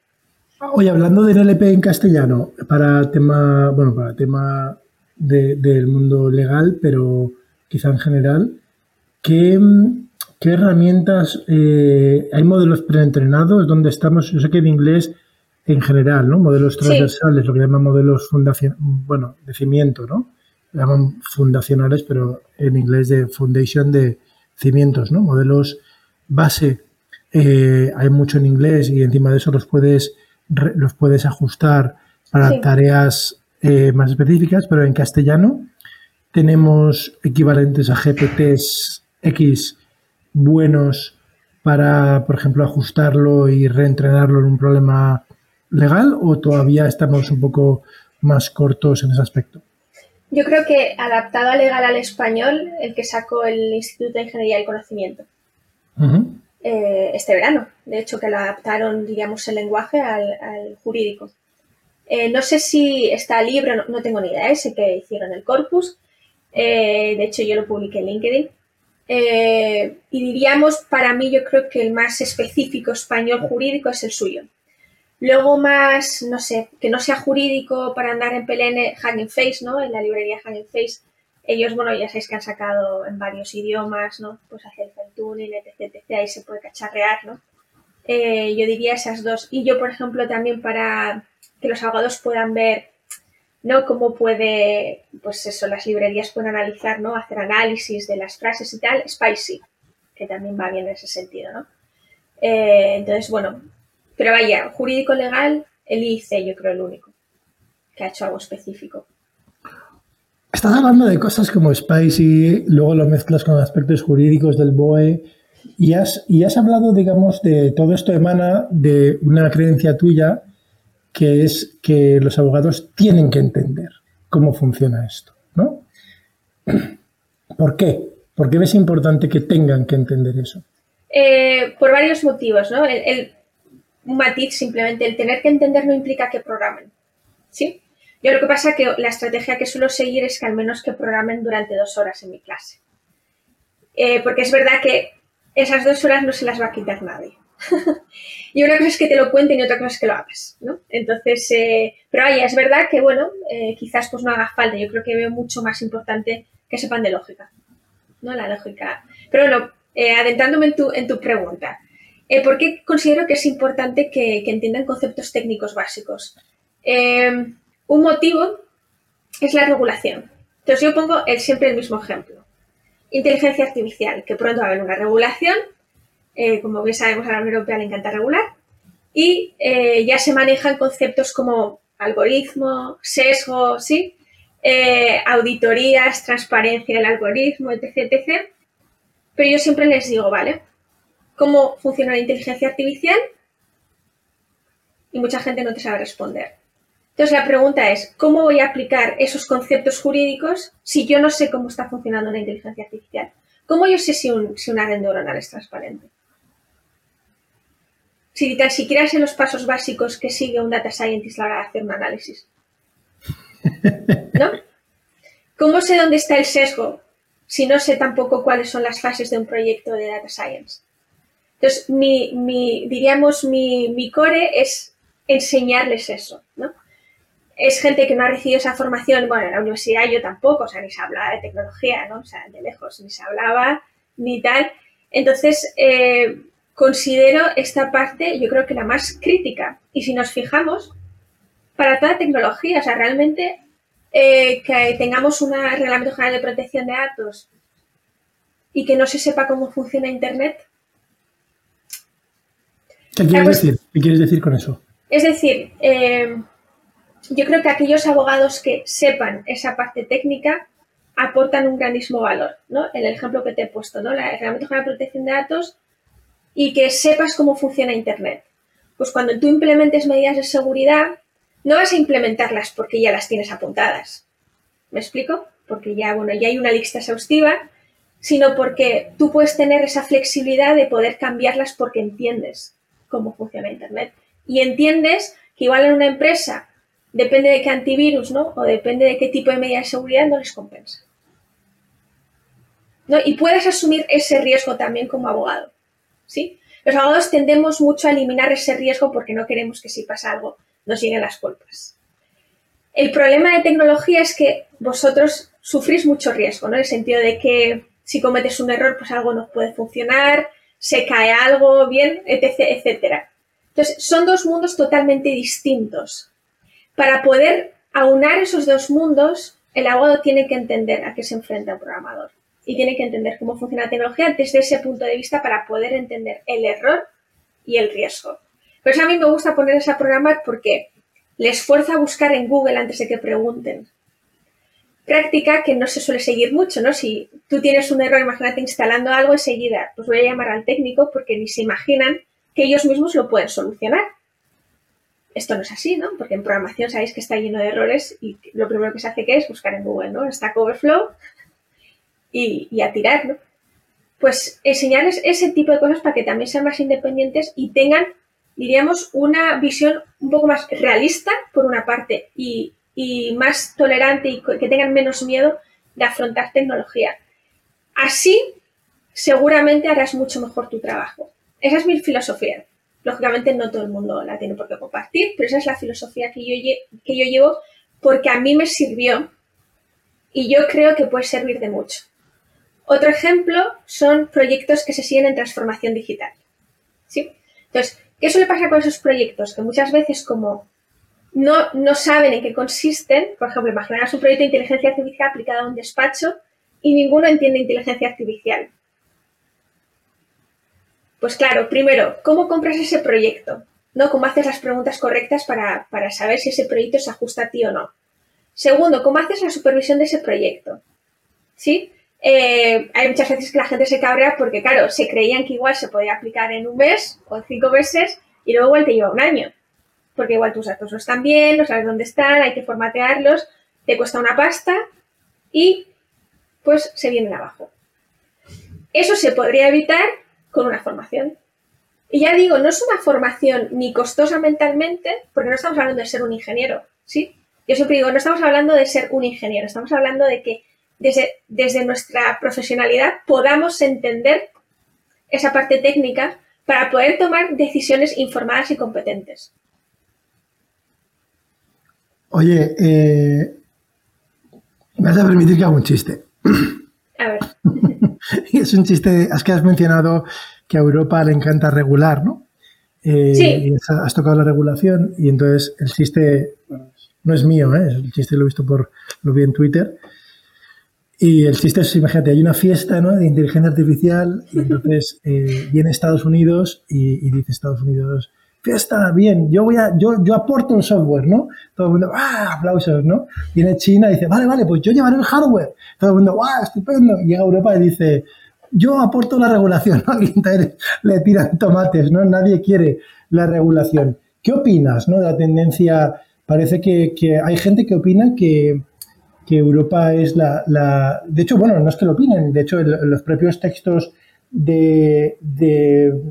Oye, hablando del LP en castellano, para tema, bueno, para tema del mundo legal, pero quizá en general, ¿qué, herramientas, eh, hay modelos preentrenados donde estamos, yo sé que en inglés en general, ¿no? Modelos transversales, lo que llaman modelos fundación, bueno, de cimiento, ¿no? llaman fundacionales, pero en inglés de foundation de cimientos, ¿no? Modelos base eh, hay mucho en inglés y encima de eso los puedes, los puedes ajustar para tareas eh, más específicas, pero en castellano tenemos equivalentes a GPTs X buenos para, por ejemplo, ajustarlo y reentrenarlo en un problema legal o todavía estamos un poco más cortos en ese aspecto? Yo creo que adaptado a legal al español, el que sacó el Instituto de Ingeniería del Conocimiento eh, este verano. De hecho, que lo adaptaron, digamos, el lenguaje al, jurídico. Eh, no sé si está libre, no, tengo ni idea, ese que hicieron el corpus. Eh, de hecho, yo lo publiqué en LinkedIn. y diríamos, para mí, yo creo que el más específico español jurídico es el suyo. Luego más, no sé, que no sea jurídico para andar en PLN, Hugging Face, ¿no? En la librería Hugging Face. Ellos, bueno, ya sabéis que han sacado en varios idiomas, ¿no? Pues hacer el tuning, etc, etc, ahí se puede cacharrear, ¿no? Eh, yo diría esas dos. Y yo, por ejemplo, también para que los abogados puedan ver, ¿no? Cómo puede, pues eso, las librerías pueden analizar, ¿no? Hacer análisis de las frases y tal, Spicy, que también va bien en ese sentido, ¿no? Eh, entonces, bueno, pero vaya, jurídico legal, el IC yo creo el único que ha hecho algo específico. Estás hablando de cosas como Spicy, luego lo mezclas con aspectos jurídicos del BOE y has, y has hablado, digamos, de todo esto emana de una creencia tuya que es que los abogados tienen que entender cómo funciona esto, ¿no? ¿Por qué? ¿Por qué es importante que tengan que entender eso? Eh, por varios motivos, ¿no? el, un matiz, simplemente el tener que entender no implica que programen. ¿Sí? Yo lo que pasa es que la estrategia que suelo seguir es que al menos que programen durante dos horas en mi clase. Eh, porque es verdad que esas dos horas no se las va a quitar nadie. (laughs) y una cosa es que te lo cuenten y otra cosa es que lo hagas, ¿no? Entonces, eh, pero vaya, es verdad que, bueno, eh, quizás pues no haga falta. Yo creo que veo mucho más importante que sepan de lógica, ¿no? La lógica. Pero bueno, adentrándome en tu, en tu pregunta. Eh, ¿Por qué considero que es importante que, entiendan conceptos técnicos básicos? Eh, un motivo es la regulación. Entonces yo pongo siempre el mismo ejemplo. Inteligencia artificial, que pronto va a haber una regulación, eh, como bien sabemos a la Unión Europea le encanta regular, y ya se manejan conceptos como algoritmo, sesgo, ¿sí? auditorías, transparencia del algoritmo, etc, etc. Pero yo siempre les digo, vale, cómo funciona la inteligencia artificial y mucha gente no te sabe responder. Entonces la pregunta es, ¿cómo voy a aplicar esos conceptos jurídicos si yo no sé cómo está funcionando la inteligencia artificial? ¿Cómo yo sé si, un, si una red neuronal es transparente? Si tan siquiera sé los pasos básicos que sigue un data scientist a la hora de hacer un análisis. ¿No? ¿Cómo sé dónde está el sesgo si no sé tampoco cuáles son las fases de un proyecto de data science? Entonces, mi, diríamos, mi, core es enseñarles eso, ¿no? Es gente que no ha recibido esa formación, bueno, en la universidad yo tampoco, o sea, ni se hablaba de tecnología, ¿no? O sea, de lejos, ni se hablaba, ni tal. Entonces, eh, considero esta parte, yo creo que la más crítica. Y si nos fijamos, para toda tecnología, o sea, realmente eh, que tengamos un reglamento general de protección de datos y que no se sepa cómo funciona Internet, ¿Qué quieres, decir? ¿Qué quieres decir con eso? Es decir, eh, yo creo que aquellos abogados que sepan esa parte técnica aportan un grandísimo valor, ¿no? En el ejemplo que te he puesto, ¿no? La herramienta de protección de datos y que sepas cómo funciona Internet. Pues cuando tú implementes medidas de seguridad, no vas a implementarlas porque ya las tienes apuntadas. ¿Me explico? Porque ya, bueno, ya hay una lista exhaustiva, sino porque tú puedes tener esa flexibilidad de poder cambiarlas porque entiendes cómo funciona Internet. Y entiendes que igual en una empresa, depende de qué antivirus, ¿no? O depende de qué tipo de medida de seguridad, no les compensa. ¿No? Y puedes asumir ese riesgo también como abogado. Los abogados tendemos mucho a eliminar ese riesgo porque no queremos que si pasa algo nos lleguen las culpas. El problema de tecnología es que vosotros sufrís mucho riesgo, ¿no? En el sentido de que si cometes un error, pues algo no puede funcionar, se cae algo bien, etc., etcétera. Entonces, son dos mundos totalmente distintos. Para poder aunar esos dos mundos, el abogado tiene que entender a qué se enfrenta un programador y tiene que entender cómo funciona la tecnología desde ese punto de vista para poder entender el error y el riesgo. Pero eso a mí me gusta poner a programar porque les fuerza a buscar en Google antes de que pregunten. Práctica que no se suele seguir mucho, ¿no? Si tú tienes un error, imagínate instalando algo enseguida, pues voy a llamar al técnico porque ni se imaginan que ellos mismos lo pueden solucionar. Esto no es así, ¿no? Porque en programación sabéis que está lleno de errores y lo primero que se hace que es buscar en Google, ¿no? Stack Overflow y, y a tirar, ¿no? Pues enseñarles ese tipo de cosas para que también sean más independientes y tengan, diríamos, una visión un poco más realista, por una parte, y, y más tolerante y que tengan menos miedo de afrontar tecnología. Así, seguramente harás mucho mejor tu trabajo. Esa es mi filosofía. Lógicamente no todo el mundo la tiene por qué compartir, pero esa es la filosofía que yo, que yo llevo porque a mí me sirvió y yo creo que puede servir de mucho. Otro ejemplo son proyectos que se siguen en transformación digital. ¿sí? Entonces, ¿qué suele pasar con esos proyectos? Que muchas veces como no, no saben en qué consisten, por ejemplo, imaginar un proyecto de inteligencia artificial aplicado a un despacho y ninguno entiende inteligencia artificial. Pues claro, primero, ¿cómo compras ese proyecto? ¿No? ¿Cómo haces las preguntas correctas para, saber si ese proyecto se ajusta a ti o no? Segundo, ¿cómo haces la supervisión de ese proyecto? ¿Sí? Eh, hay muchas veces que la gente se cabrea porque, claro, se creían que igual se podía aplicar en un mes o cinco meses y luego igual te lleva un año. Porque igual tus datos no están bien, no sabes dónde están, hay que formatearlos, te cuesta una pasta y pues se vienen abajo. Eso se podría evitar con una formación. Y ya digo, no es una formación ni costosa mentalmente, porque no estamos hablando de ser un ingeniero, ¿sí? Yo siempre digo, no estamos hablando de ser un ingeniero, estamos hablando de que desde, desde nuestra profesionalidad podamos entender esa parte técnica para poder tomar decisiones informadas y competentes. Oye, eh, me vas a permitir que haga un chiste. A ver. (laughs) es un chiste, es que has mencionado que a Europa le encanta regular, ¿no? Eh, sí. has tocado la regulación y entonces el chiste no es mío, ¿eh? el chiste lo he visto por, lo vi en Twitter. Y el chiste es, imagínate, hay una fiesta ¿no? de inteligencia artificial y (laughs) entonces eh, viene Estados Unidos y, y dice Estados Unidos, fiesta, bien, yo voy a, yo, yo aporto el software, ¿no? Todo el mundo, ¡ah! Aplausos, ¿no? Viene China y dice, vale, vale, pues yo llevaré el hardware. Todo el mundo, ¡ah! Estupendo. Y llega Europa y dice, yo aporto la regulación, ¿no? (laughs) Y le tiran tomates, ¿no? Nadie quiere la regulación. ¿Qué opinas, ¿no? De la tendencia, parece que, que hay gente que opina que, que Europa es la, la, De hecho, bueno, no es que lo opinen, de hecho, los propios textos de,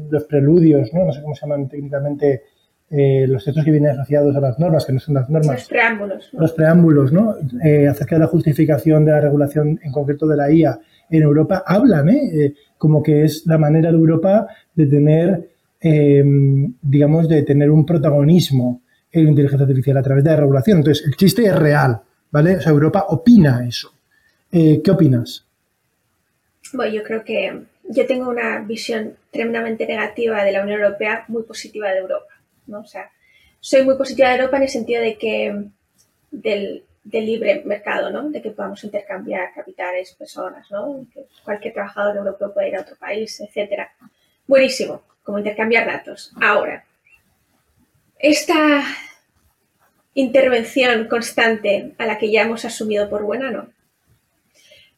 los preludios, ¿no? no sé cómo se llaman técnicamente, eh, los textos que vienen asociados a las normas, que no son las normas. Los preámbulos. Los preámbulos, ¿no? Eh, acerca de la justificación de la regulación, en concreto de la IA en Europa, hablan, ¿eh? eh como que es la manera de Europa de tener, digamos, de tener un protagonismo en inteligencia artificial a través de la regulación. Entonces, el chiste es real, ¿vale? O sea, Europa opina eso. ¿Qué opinas? Bueno, yo creo que yo tengo una visión tremendamente negativa de la Unión Europea, muy positiva de Europa. ¿no? O sea, soy muy positiva de Europa en el sentido de que del, libre mercado, ¿no? De que podamos intercambiar capitales, personas, ¿no? Que cualquier trabajador europeo pueda ir a otro país, etcétera. Buenísimo, como intercambiar datos. Ahora, esta intervención constante a la que ya hemos asumido por buena, ¿no?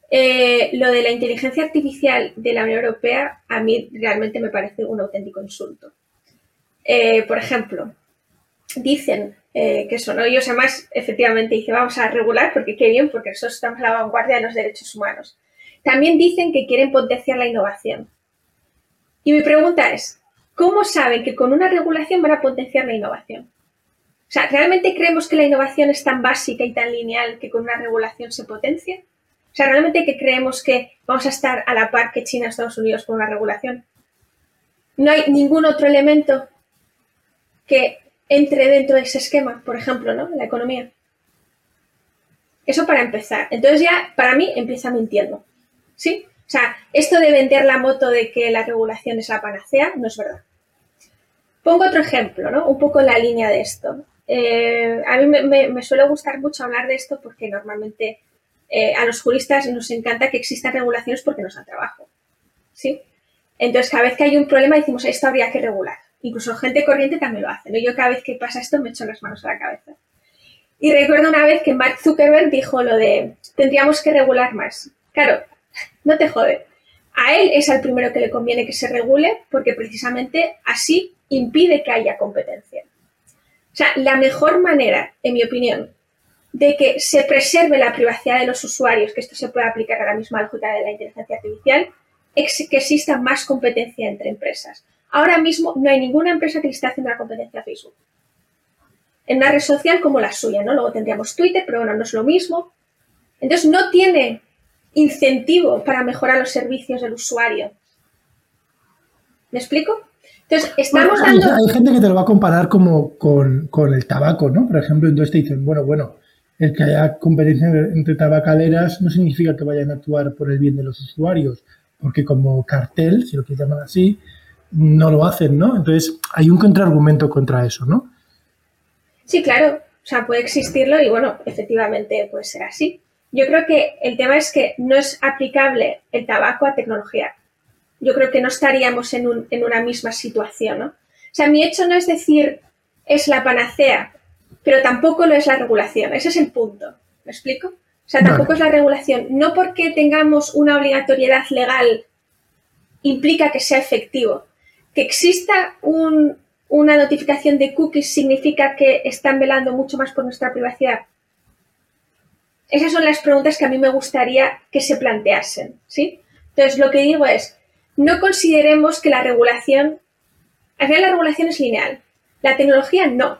Eh, lo de la inteligencia artificial de la Unión Europea a mí realmente me parece un auténtico insulto. Eh, por ejemplo, dicen eh, que son ellos además efectivamente dicen vamos a regular porque qué bien porque nosotros estamos a la vanguardia de los derechos humanos. También dicen que quieren potenciar la innovación. Y mi pregunta es, ¿cómo saben que con una regulación van a potenciar la innovación? O sea, ¿realmente creemos que la innovación es tan básica y tan lineal que con una regulación se potencia? O sea, ¿realmente que creemos que vamos a estar a la par que China, Estados Unidos con una regulación? No hay ningún otro elemento que entre dentro de ese esquema, por ejemplo, ¿no? La economía. Eso para empezar. Entonces ya, para mí, empieza mintiendo. ¿Sí? O sea, esto de vender la moto de que la regulación es la panacea, no es verdad. Pongo otro ejemplo, ¿no? Un poco en la línea de esto. Eh, a mí me, suele gustar mucho hablar de esto porque normalmente eh, a los juristas nos encanta que existan regulaciones porque nos dan trabajo. ¿sí? Entonces, cada vez que hay un problema decimos, esto habría que regular. Incluso gente corriente también lo hace. Yo cada vez que pasa esto me echo las manos a la cabeza. Y recuerdo una vez que Mark Zuckerberg dijo lo de tendríamos que regular más. Claro, no te jode. A él es al primero que le conviene que se regule porque precisamente así impide que haya competencia. O sea, la mejor manera, en mi opinión, de que se preserve la privacidad de los usuarios, que esto se puede aplicar ahora mismo a la lógica de la inteligencia artificial, es que exista más competencia entre empresas. Ahora mismo no hay ninguna empresa que le esté haciendo la competencia a Facebook en una red social como la suya, ¿no? Luego tendríamos Twitter, pero bueno, no es lo mismo. Entonces no tiene incentivo para mejorar los servicios del usuario. ¿Me explico? Entonces, estamos hay, dando... hay, gente que te lo va a comparar como con, el tabaco, ¿no? Por ejemplo, entonces te dicen, bueno, bueno, el que haya competencia entre tabacaleras no significa que vayan a actuar por el bien de los usuarios, porque como cartel, si lo quieres llamar así, no lo hacen, ¿no? Entonces, hay un contraargumento contra eso, ¿no? Sí, claro, o sea, puede existirlo y bueno, efectivamente puede ser así. Yo creo que el tema es que no es aplicable el tabaco a tecnología. Yo creo que no estaríamos en, un, en una misma situación, ¿no? O sea, mi hecho no es decir es la panacea, pero tampoco lo es la regulación. Ese es el punto. ¿Me explico? O sea, tampoco es la regulación. No porque tengamos una obligatoriedad legal implica que sea efectivo. Que exista un, una notificación de cookies significa que están velando mucho más por nuestra privacidad? Esas son las preguntas que a mí me gustaría que se planteasen, ¿sí? Entonces, lo que digo es, no consideremos que la regulación, al final la regulación es lineal, la tecnología no,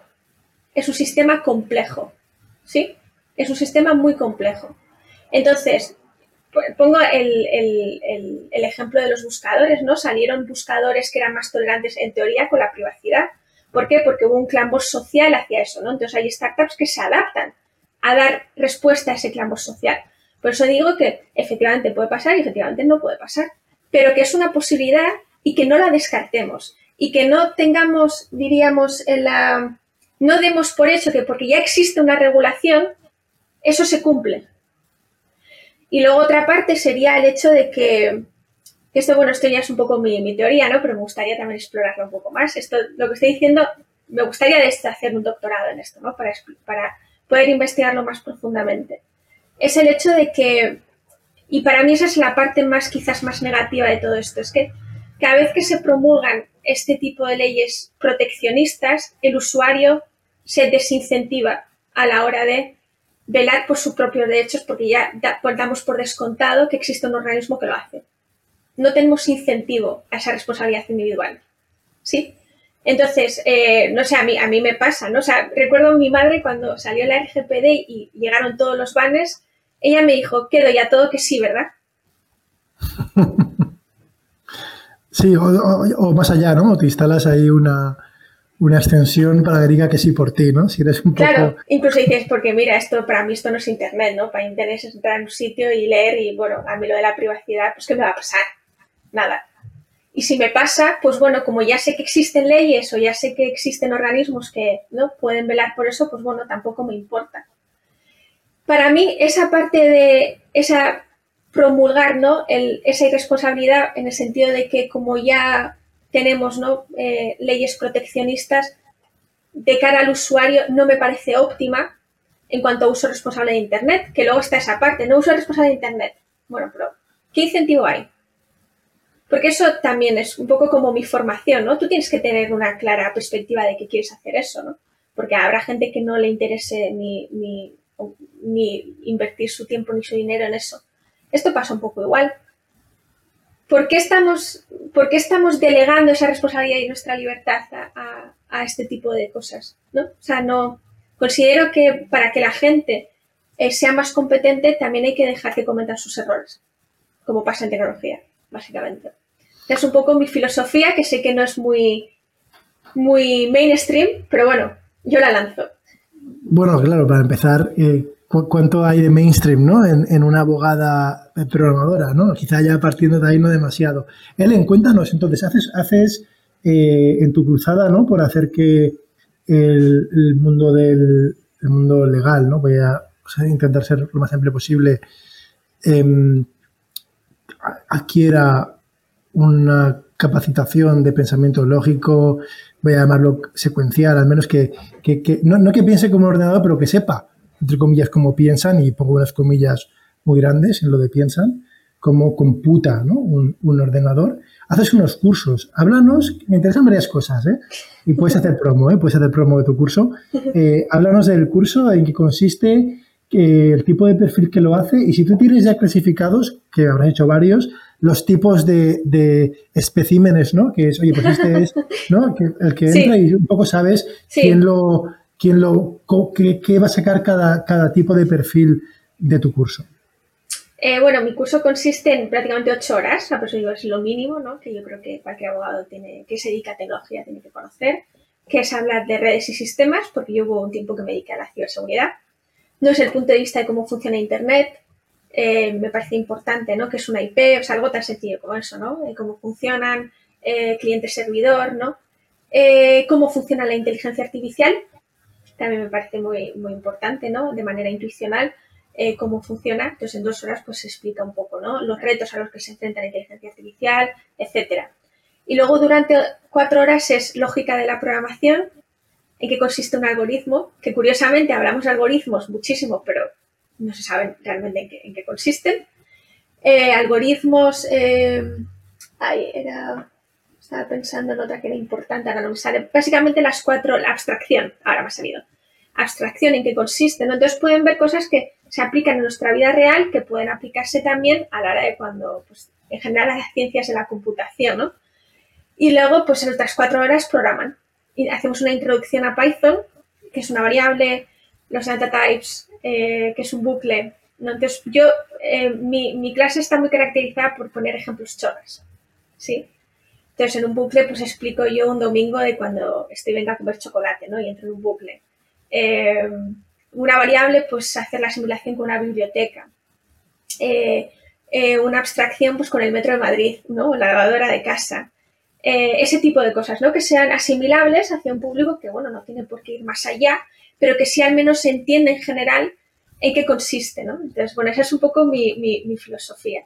es un sistema complejo, ¿sí? Es un sistema muy complejo. Entonces, pongo el, ejemplo de los buscadores, ¿no? Salieron buscadores que eran más tolerantes en teoría con la privacidad. ¿Por qué? Porque hubo un clamor social hacia eso, ¿no? Entonces hay startups que se adaptan a dar respuesta a ese clamor social. Por eso digo que efectivamente puede pasar y efectivamente no puede pasar, pero que es una posibilidad y que no la descartemos y que no tengamos, diríamos, en la... no demos por hecho que porque ya existe una regulación, eso se cumple. Y luego otra parte sería el hecho de que, esto, bueno, esto ya es un poco mi, teoría, ¿no? Pero me gustaría también explorarlo un poco más. Esto, lo que estoy diciendo, me gustaría hacer un doctorado en esto, ¿no? Para, para poder investigarlo más profundamente. Es el hecho de que, y para mí esa es la parte más, quizás más negativa de todo esto, es que cada vez que se promulgan este tipo de leyes proteccionistas, el usuario se desincentiva a la hora de velar por sus propios derechos porque ya damos por descontado que existe un organismo que lo hace. No tenemos incentivo a esa responsabilidad individual. ¿Sí? Entonces, eh, no sé, a mí, a mí me pasa, ¿no? O recuerdo a mi madre cuando salió la RGPD y llegaron todos los banners, ella me dijo, quedo ya todo que sí, ¿verdad? (laughs) Sí, o, más allá, ¿no? te instalas ahí una, una extensión para que diga que sí por ti, ¿no? Si eres un Claro, incluso dices, porque mira, esto para mí esto no es internet, ¿no? Para internet es entrar en un sitio y leer y bueno, a mí lo de la privacidad, pues ¿qué me va a pasar? Nada. Y si me pasa, pues bueno, como ya sé que existen leyes o ya sé que existen organismos que no pueden velar por eso, pues bueno, tampoco me importa. Para mí, esa parte de esa promulgar, ¿no? Esa irresponsabilidad en el sentido de que como ya tenemos ¿no? Eh, leyes proteccionistas de cara al usuario no me parece óptima en cuanto a uso responsable de Internet, que luego está esa parte, no uso responsable de Internet. Bueno, pero ¿qué incentivo hay? Porque eso también es un poco como mi formación, ¿no? Tú tienes que tener una clara perspectiva de que quieres hacer eso, ¿no? Porque habrá gente que no le interese ni, ni, ni invertir su tiempo ni su dinero en eso. Esto pasa un poco igual. ¿por qué estamos, por estamos delegando esa responsabilidad y nuestra libertad a, este tipo de cosas? ¿no? O sea, no. Considero que para que la gente eh, sea más competente también hay que dejar que cometan sus errores, como pasa en tecnología, básicamente. Es un poco mi filosofía, que sé que no es muy, muy mainstream, pero bueno, yo la lanzo. Bueno, claro, para empezar, eh, cuánto hay de mainstream ¿no? en, una abogada programadora, ¿no? Quizá ya partiendo de ahí no demasiado. Ellen, cuéntanos, entonces, haces, haces eh, en tu cruzada ¿no? por hacer que el, mundo del mundo legal, ¿no? voy a intentar ser lo más amplio posible, em, adquiera una capacitación de pensamiento lógico, voy a llamarlo secuencial, al menos que, no, no, que piense como ordenador, pero que sepa, entre comillas, cómo piensan, y pongo unas comillas muy grandes en lo de piensan, cómo computa un, ordenador. Haces unos cursos. Háblanos, me interesan varias cosas, ¿eh? Y puedes hacer promo, ¿eh? Puedes hacer promo de tu curso. Eh, háblanos del curso, en qué consiste, el tipo de perfil que lo hace y si tú tienes ya clasificados, que habrás hecho varios, los tipos de, especímenes, ¿no? Que es, oye, pues este es, ¿no? el que entra y un poco sabes quién lo, quién lo, qué, va a sacar cada, cada tipo de perfil de tu curso. Eh, bueno, mi curso consiste en prácticamente ocho horas, o sea, es lo mínimo, ¿no? Que yo creo que cualquier abogado tiene, que se dedica a tecnología tiene que conocer, que es hablar de redes y sistemas, porque yo hubo un tiempo que me dediqué a la ciberseguridad. No es el punto de vista de cómo funciona Internet, eh, me parece importante, ¿no? Que es una IP, o sea, algo tan sencillo como eso, ¿no? De cómo funcionan eh, cliente-servidor, ¿no? Eh, cómo funciona la inteligencia artificial, también me parece muy, muy importante, ¿no? De manera intuicional, cómo funciona. Entonces, en dos horas, pues se explica un poco, ¿no? Los retos a los que se enfrenta la inteligencia artificial, etcétera. Y luego, durante cuatro horas, es lógica de la programación, en qué consiste un algoritmo, que curiosamente hablamos de algoritmos muchísimo, pero no se sabe realmente en qué, consisten. Eh, algoritmos, eh, era, estaba pensando en otra que era importante, ahora no me sale. Básicamente las cuatro, la abstracción, ahora me ha salido. Abstracción, en qué consiste. Entonces pueden ver cosas que se aplican en nuestra vida real que pueden aplicarse también a la hora de cuando, pues, en general las ciencias de la computación, ¿no? Y luego, pues en otras cuatro horas programan. Y hacemos una introducción a Python, que es una variable, los data types, eh, que es un bucle. Entonces, yo, eh, mi, clase está muy caracterizada por poner ejemplos chorras, ¿sí? Entonces, en un bucle, pues explico yo un domingo de cuando estoy venga a comer chocolate, ¿no? Y entro en un bucle. Eh, una variable, pues hacer la simulación con una biblioteca. una abstracción, pues con el metro de Madrid, ¿no? La lavadora de casa. ese tipo de cosas, ¿no? Que sean asimilables hacia un público que, bueno, no tiene por qué ir más allá pero que sí al menos se entiende en general en qué consiste, ¿no? Entonces, bueno, esa es un poco mi, filosofía.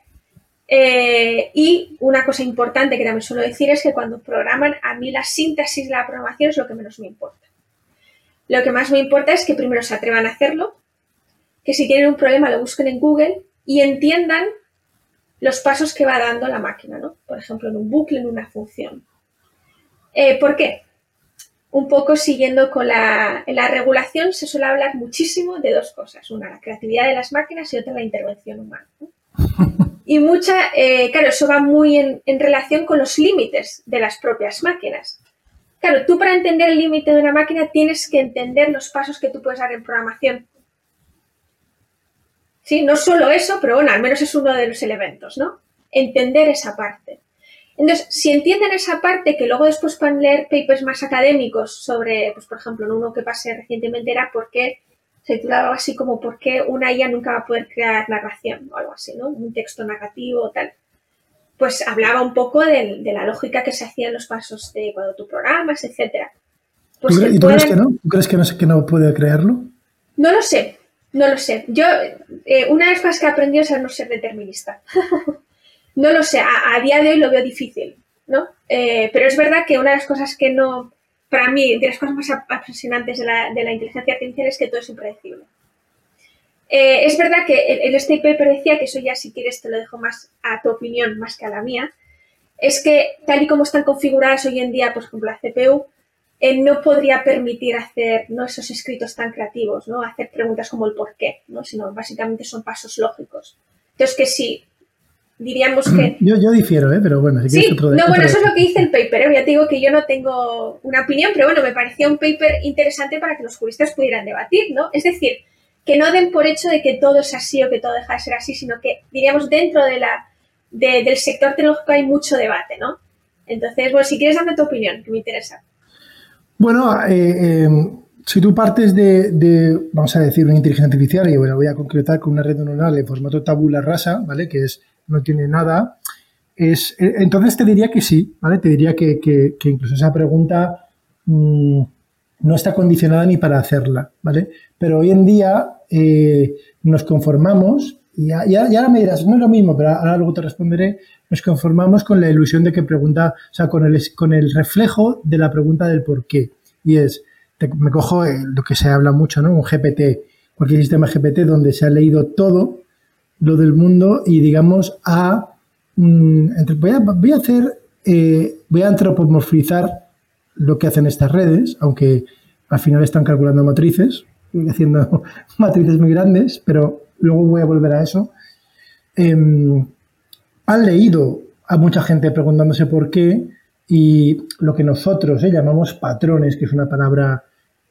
Eh, y una cosa importante que también suelo decir es que cuando programan, a mí la síntesis de la programación es lo que menos me importa. Lo que más me importa es que primero se atrevan a hacerlo, que si tienen un problema lo busquen en Google y entiendan los pasos que va dando la máquina, ¿no? Por ejemplo, en un bucle, en una función. Eh, ¿Por qué? un poco siguiendo con la, la regulación, se suele hablar muchísimo de dos cosas. Una, la creatividad de las máquinas y otra, la intervención humana. (laughs) Y mucha, eh, claro, eso va muy en, relación con los límites de las propias máquinas. Claro, tú para entender el límite de una máquina tienes que entender los pasos que tú puedes dar en programación. Sí, no solo eso, pero bueno, al menos es uno de los elementos, ¿no? Entender esa parte. Entonces, si entienden esa parte, que luego después pueden leer papers más académicos sobre, pues por ejemplo, en uno que pasé recientemente era por qué, se titulaba algo así como por qué una IA nunca va a poder crear narración o algo así, ¿no? Un texto narrativo o tal. Pues hablaba un poco de, la lógica que se hacía en los pasos de cuando tú programas, etcétera. Pues ¿Y tú crees que no? ¿Tú crees que no, que no puede crearlo? No lo sé, no lo sé. Yo, eh, una de las cosas que he aprendido es a no ser determinista. (laughs) No lo sé, a, día de hoy lo veo difícil, ¿no? Eh, pero es verdad que una de las cosas que no, para mí, de las cosas más apasionantes de la, inteligencia artificial es que todo es impredecible. Eh, es verdad que el, este paper decía, que eso ya si quieres te lo dejo más a tu opinión más que a la mía, es que tal y como están configuradas hoy en día, por ejemplo, la CPU, eh, no podría permitir hacer ¿no? esos escritos tan creativos, ¿no? hacer preguntas como el por qué, ¿no? sino básicamente son pasos lógicos. Entonces, que si diríamos que... Yo, yo difiero, ¿eh? pero bueno, sí, otro, no, bueno, eso es lo que dice el paper. ¿eh? Ya te digo que yo no tengo una opinión, pero bueno, me parecía un paper interesante para que los juristas pudieran debatir, ¿no? Es decir, que no den por hecho de que todo es así o que todo deja de ser así, sino que, diríamos, dentro de la, del sector tecnológico hay mucho debate, ¿no? Entonces, bueno, si quieres dame tu opinión, que me interesa. Bueno, eh, eh, si tú partes de, de, vamos a decir, una inteligencia artificial, y bueno, voy a concretar con una red neuronal en formato tabula rasa, ¿vale? Que es no tiene nada, es, eh, entonces te diría que sí, ¿vale? Te diría que, incluso esa pregunta mm, no está condicionada ni para hacerla, ¿vale? Pero hoy en día eh, nos conformamos y, ahora me dirás, no es lo mismo, pero ahora luego te responderé, nos conformamos con la ilusión de que pregunta, o sea, con el, con el reflejo de la pregunta del por qué. Y es, me cojo lo que se habla mucho, ¿no? Un GPT, cualquier sistema GPT donde se ha leído todo lo del mundo y digamos a... Mm, voy, a voy a hacer, eh, voy a antropomorfizar lo que hacen estas redes, aunque al final están calculando matrices, (laughs) haciendo (laughs) matrices muy grandes, pero luego voy a volver a eso, em, han leído a mucha gente preguntándose por qué y lo que nosotros eh, llamamos patrones, que es una palabra,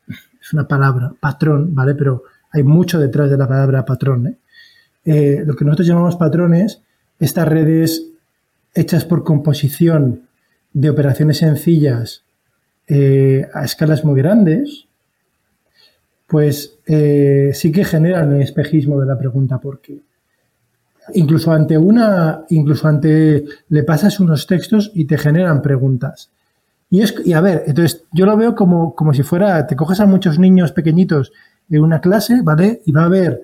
es una palabra, patrón, ¿vale? Pero hay mucho detrás de la palabra patrón. ¿eh? Eh, lo que nosotros llamamos patrones, estas redes hechas por composición de operaciones sencillas a escalas muy grandes, pues eh, sí que generan el espejismo de la pregunta por qué. Incluso ante una, incluso ante, le pasas unos textos y te generan preguntas. Y, es, y a ver, entonces yo lo veo como, como si fuera, te coges a muchos niños pequeñitos en una clase, ¿vale? Y va a haber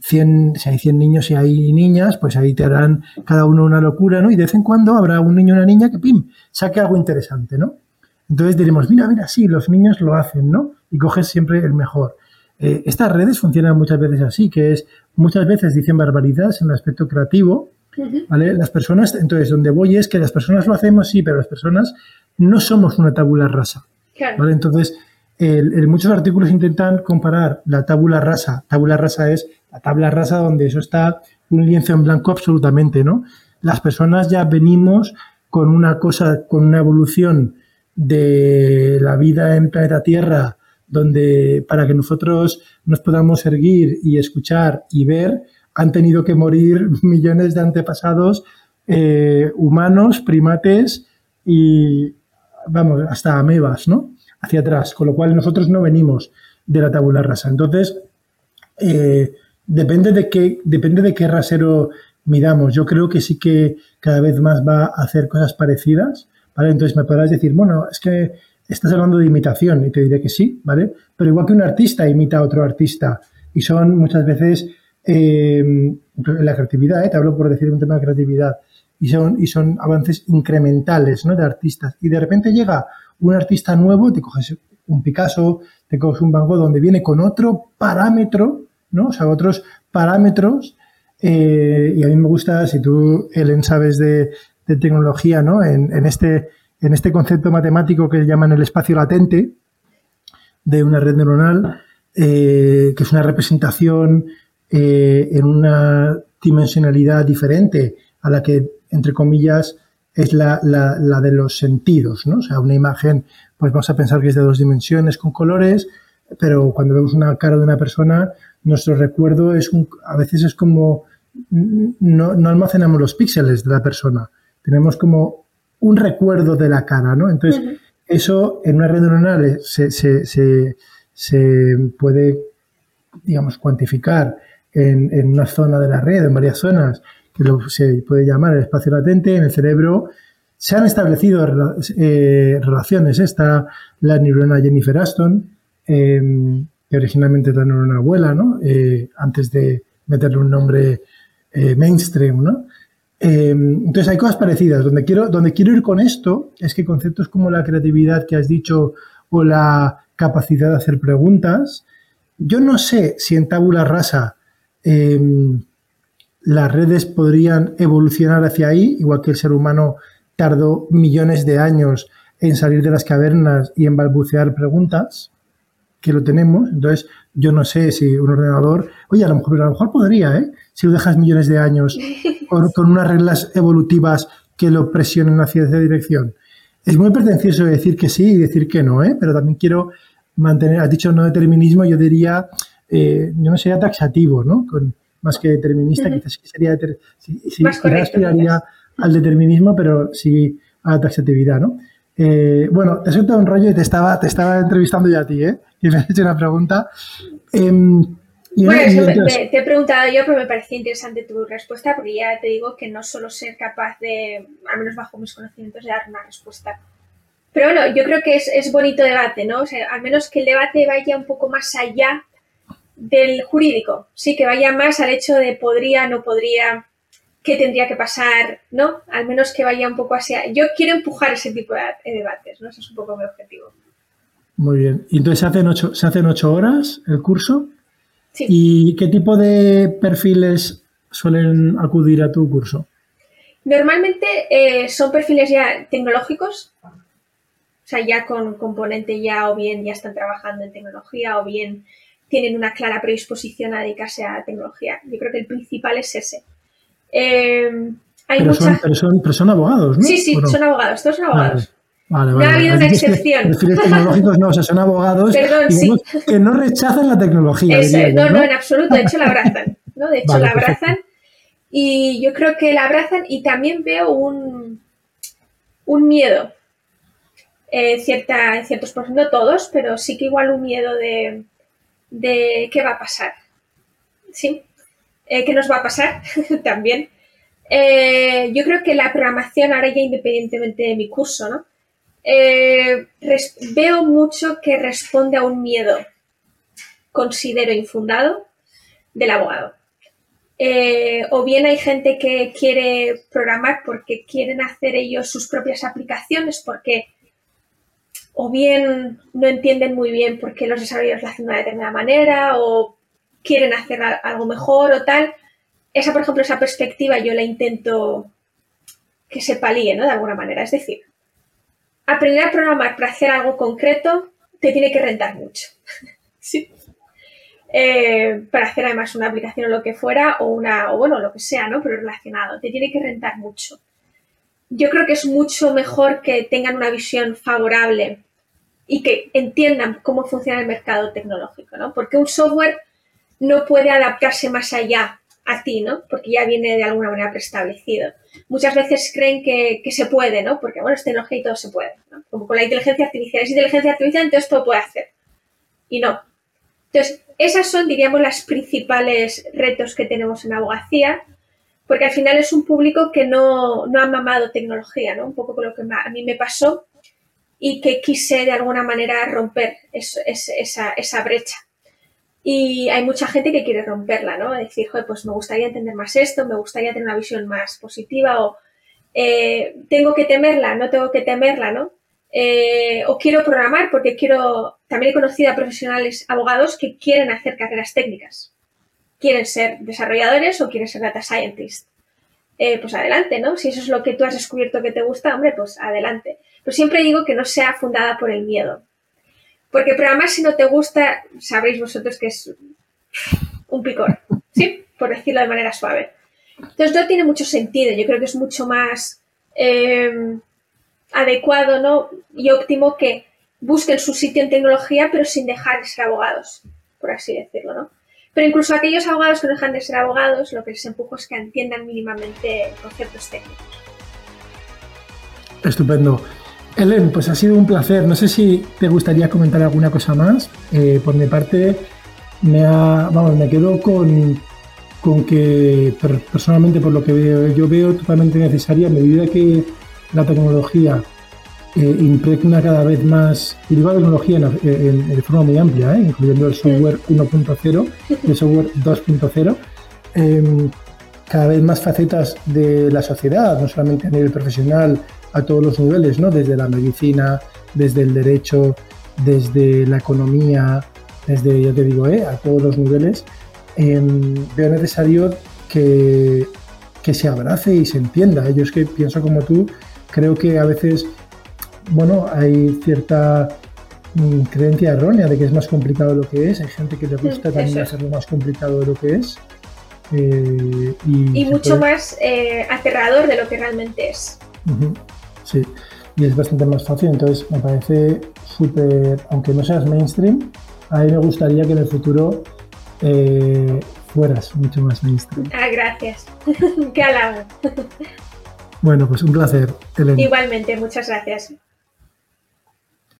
100, si hay 100 niños y hay niñas, pues ahí te harán cada uno una locura, ¿no? Y de vez en cuando habrá un niño o una niña que, pim, saque algo interesante, ¿no? Entonces diremos, mira, mira, sí, los niños lo hacen, ¿no? Y coges siempre el mejor. Eh, estas redes funcionan muchas veces así, que es, muchas veces dicen barbaridades en el aspecto creativo, ¿vale? Las personas, entonces, donde voy es que las personas lo hacemos, sí, pero las personas no somos una tabula rasa, ¿vale? Entonces, muchos artículos intentan comparar la tabula rasa. Tabula rasa es la tabla rasa donde eso está un lienzo en blanco absolutamente, ¿no? Las personas ya venimos con una cosa, con una evolución de la vida en planeta Tierra, donde para que nosotros nos podamos erguir y escuchar y ver, han tenido que morir (laughs) millones de antepasados eh, humanos, primates y, vamos, hasta amebas, ¿no? Hacia atrás, con lo cual nosotros no venimos de la tabula rasa. Entonces, eh, depende, de qué, depende de qué rasero midamos. Yo creo que sí que cada vez más va a hacer cosas parecidas entonces me podrás decir, bueno, es que estás hablando de imitación y te diré que sí, ¿vale? Pero igual que un artista imita a otro artista y son muchas veces eh, la creatividad, ¿eh? te hablo por decir un tema de creatividad, y son, y son avances incrementales ¿no? de artistas. Y de repente llega un artista nuevo, te coges un Picasso, te coges un Van Gogh donde viene con otro parámetro, ¿no? O sea, otros parámetros. Eh, y a mí me gusta, si tú, Ellen, sabes de, tecnología, ¿no? En, este, en este concepto matemático que llaman el espacio latente de una red neuronal, eh, que es una representación eh, en una dimensionalidad diferente a la que, entre comillas, es la, de los sentidos, ¿no? O sea, una imagen, pues vamos a pensar que es de dos dimensiones con colores, pero cuando vemos una cara de una persona, nuestro recuerdo es un, a veces es como no, no almacenamos los píxeles de la persona, tenemos como un recuerdo de la cara, ¿no? Entonces, eso en una red neuronal se, se, puede, digamos, cuantificar en, en, una zona de la red, en varias zonas, se puede llamar el espacio latente, en el cerebro. Se han establecido eh, relaciones. Está la neurona Jennifer Aston, em, que originalmente es la neurona abuela, ¿no? Eh, antes de meterle un nombre eh, mainstream, ¿no? Em, entonces hay cosas parecidas. Donde quiero, donde quiero ir con esto es que conceptos como la creatividad que has dicho o la capacidad de hacer preguntas, yo no sé si en tabula rasa em, las redes podrían evolucionar hacia ahí, igual que el ser humano tardó millones de años en salir de las cavernas y en balbucear preguntas, que lo tenemos. Entonces, yo no sé si un ordenador, oye, a lo mejor, a lo mejor podría, ¿eh? si lo dejas millones de años (laughs) con, unas reglas evolutivas que lo presionen hacia esa dirección. Es muy pretencioso decir que sí y decir que no, ¿eh? pero también quiero mantener, has dicho no determinismo, yo diría, eh, yo no sería taxativo, ¿no? Con, más que determinista, quizás sería, sí, sí, aspiraría al determinismo, pero sí a la taxatividad, ¿no? Eh, bueno, te suelto un rollo y te estaba, te estaba entrevistando ya a ti, ¿eh? (laughs) Y me has hecho una pregunta. Em, bueno, te, he preguntado yo, pero me parecía interesante tu respuesta, porque ya te digo que no solo ser capaz de, al menos bajo mis conocimientos, de dar una respuesta. Pero bueno, yo creo que es, es bonito debate, ¿no? O sea, al menos que el debate vaya un poco más allá del jurídico, sí, que vaya más al hecho de podría, no podría, qué tendría que pasar, ¿no? Al menos que vaya un poco hacia... Yo quiero empujar ese tipo de, debates, ¿no? Ese es un poco mi objetivo. Muy bien. ¿Y entonces se hacen ocho, se hacen ocho horas el curso? Sí. ¿Y qué tipo de perfiles suelen acudir a tu curso? Normalmente eh, son perfiles ya tecnológicos, o sea, ya con componente ya o bien ya están trabajando en tecnología o bien tienen una clara predisposición a dedicarse a tecnología. Yo creo que el principal es ese. Eh, hay pero, son, pero, son, abogados, ¿no? Sí, sí, son abogados, todos son abogados. Vale, vale. no ha habido una excepción. Perfiles tecnológicos no, o sea, son abogados Perdón, sí. que no rechazan la tecnología. Eso, diría yo, no, no, en absoluto, de hecho la abrazan. ¿no? De hecho la abrazan perfecto. y yo creo que la abrazan y también veo un, un miedo. Eh, cierta, en ciertos por no todos, pero sí que igual un miedo de, de qué va a pasar. ¿Sí? Eh, ¿Qué nos va a pasar (laughs) también? Eh, yo creo que la programación, ahora ya independientemente de mi curso, ¿no? Eh, veo mucho que responde a un miedo, considero infundado, del abogado. O bien hay gente que quiere programar porque quieren hacer ellos sus propias aplicaciones, porque o bien no entienden muy bien por qué los desarrolladores lo hacen de una determinada manera, o quieren hacer algo mejor o tal. Esa, por ejemplo, esa perspectiva yo la intento que se palíe, ¿no? De alguna manera. Es decir, aprender a programar para hacer algo concreto te tiene que rentar mucho. (laughs) sí. Eh, para hacer además una aplicación o lo que fuera, o una, o bueno, lo que sea, ¿no? Pero relacionado, te tiene que rentar mucho. Yo creo que es mucho mejor que tengan una visión favorable y que entiendan cómo funciona el mercado tecnológico, ¿no? Porque un software no puede adaptarse más allá a ti, ¿no? Porque ya viene de alguna manera preestablecido. Muchas veces creen que, que se puede, ¿no? Porque, bueno, es tecnología y todo se puede, ¿no? Como con la inteligencia artificial. Es inteligencia artificial, entonces todo puede hacer. Y no. Entonces, esas son, diríamos, las principales retos que tenemos en abogacía, porque al final es un público que no, no ha mamado tecnología, ¿no? Un poco con lo que a mí me pasó y que quise de alguna manera romper esa, esa brecha. Y hay mucha gente que quiere romperla, ¿no? Decir, joder, pues me gustaría entender más esto, me gustaría tener una visión más positiva o eh, tengo que temerla, no tengo que temerla, ¿no? Eh, o quiero programar porque quiero, también he conocido a profesionales abogados que quieren hacer carreras técnicas. Quieren ser desarrolladores o quieren ser data scientists. Eh, pues adelante, ¿no? Si eso es lo que tú has descubierto que te gusta, hombre, pues adelante. Pero siempre digo que no sea fundada por el miedo. Porque programar si no te gusta, sabréis vosotros que es un picor, ¿sí? Por decirlo de manera suave. Entonces no tiene mucho sentido. Yo creo que es mucho más eh, adecuado ¿no? y óptimo que busquen su sitio en tecnología, pero sin dejar de ser abogados, por así decirlo, ¿no? Pero incluso aquellos abogados que dejan de ser abogados, lo que les empujo es que entiendan mínimamente conceptos técnicos. Estupendo. Ellen, pues ha sido un placer. No sé si te gustaría comentar alguna cosa más. Eh, por mi parte, me ha, vamos, me quedo con, con que per- personalmente, por lo que veo, yo veo totalmente necesaria a medida que la tecnología eh, impregna cada vez más, y digo tecnología de forma muy amplia, ¿eh? incluyendo el software 1.0 y el software 2.0, em, cada vez más facetas de la sociedad, no solamente a nivel profesional, a todos los niveles, ¿no? desde la medicina, desde el derecho, desde la economía, desde, ya te digo, ¿eh? a todos los niveles, em, veo necesario que, que se abrace y se entienda. Yo es que pienso como tú, creo que a veces, bueno, hay cierta mm, creencia errónea de que es más complicado de lo que es. Hay gente que le gusta Mm, también hacerlo más complicado de lo que es. Eh, y Y mucho puede- más eh, aterrador de lo que realmente es. Ujú, Sí, y es bastante más fácil, entonces me parece súper, aunque no seas mainstream, a mí me gustaría que en el futuro eh, fueras mucho más mainstream. Ah, gracias. (laughs) Qué halago. Bueno, pues un placer, Elena. Igualmente, muchas gracias.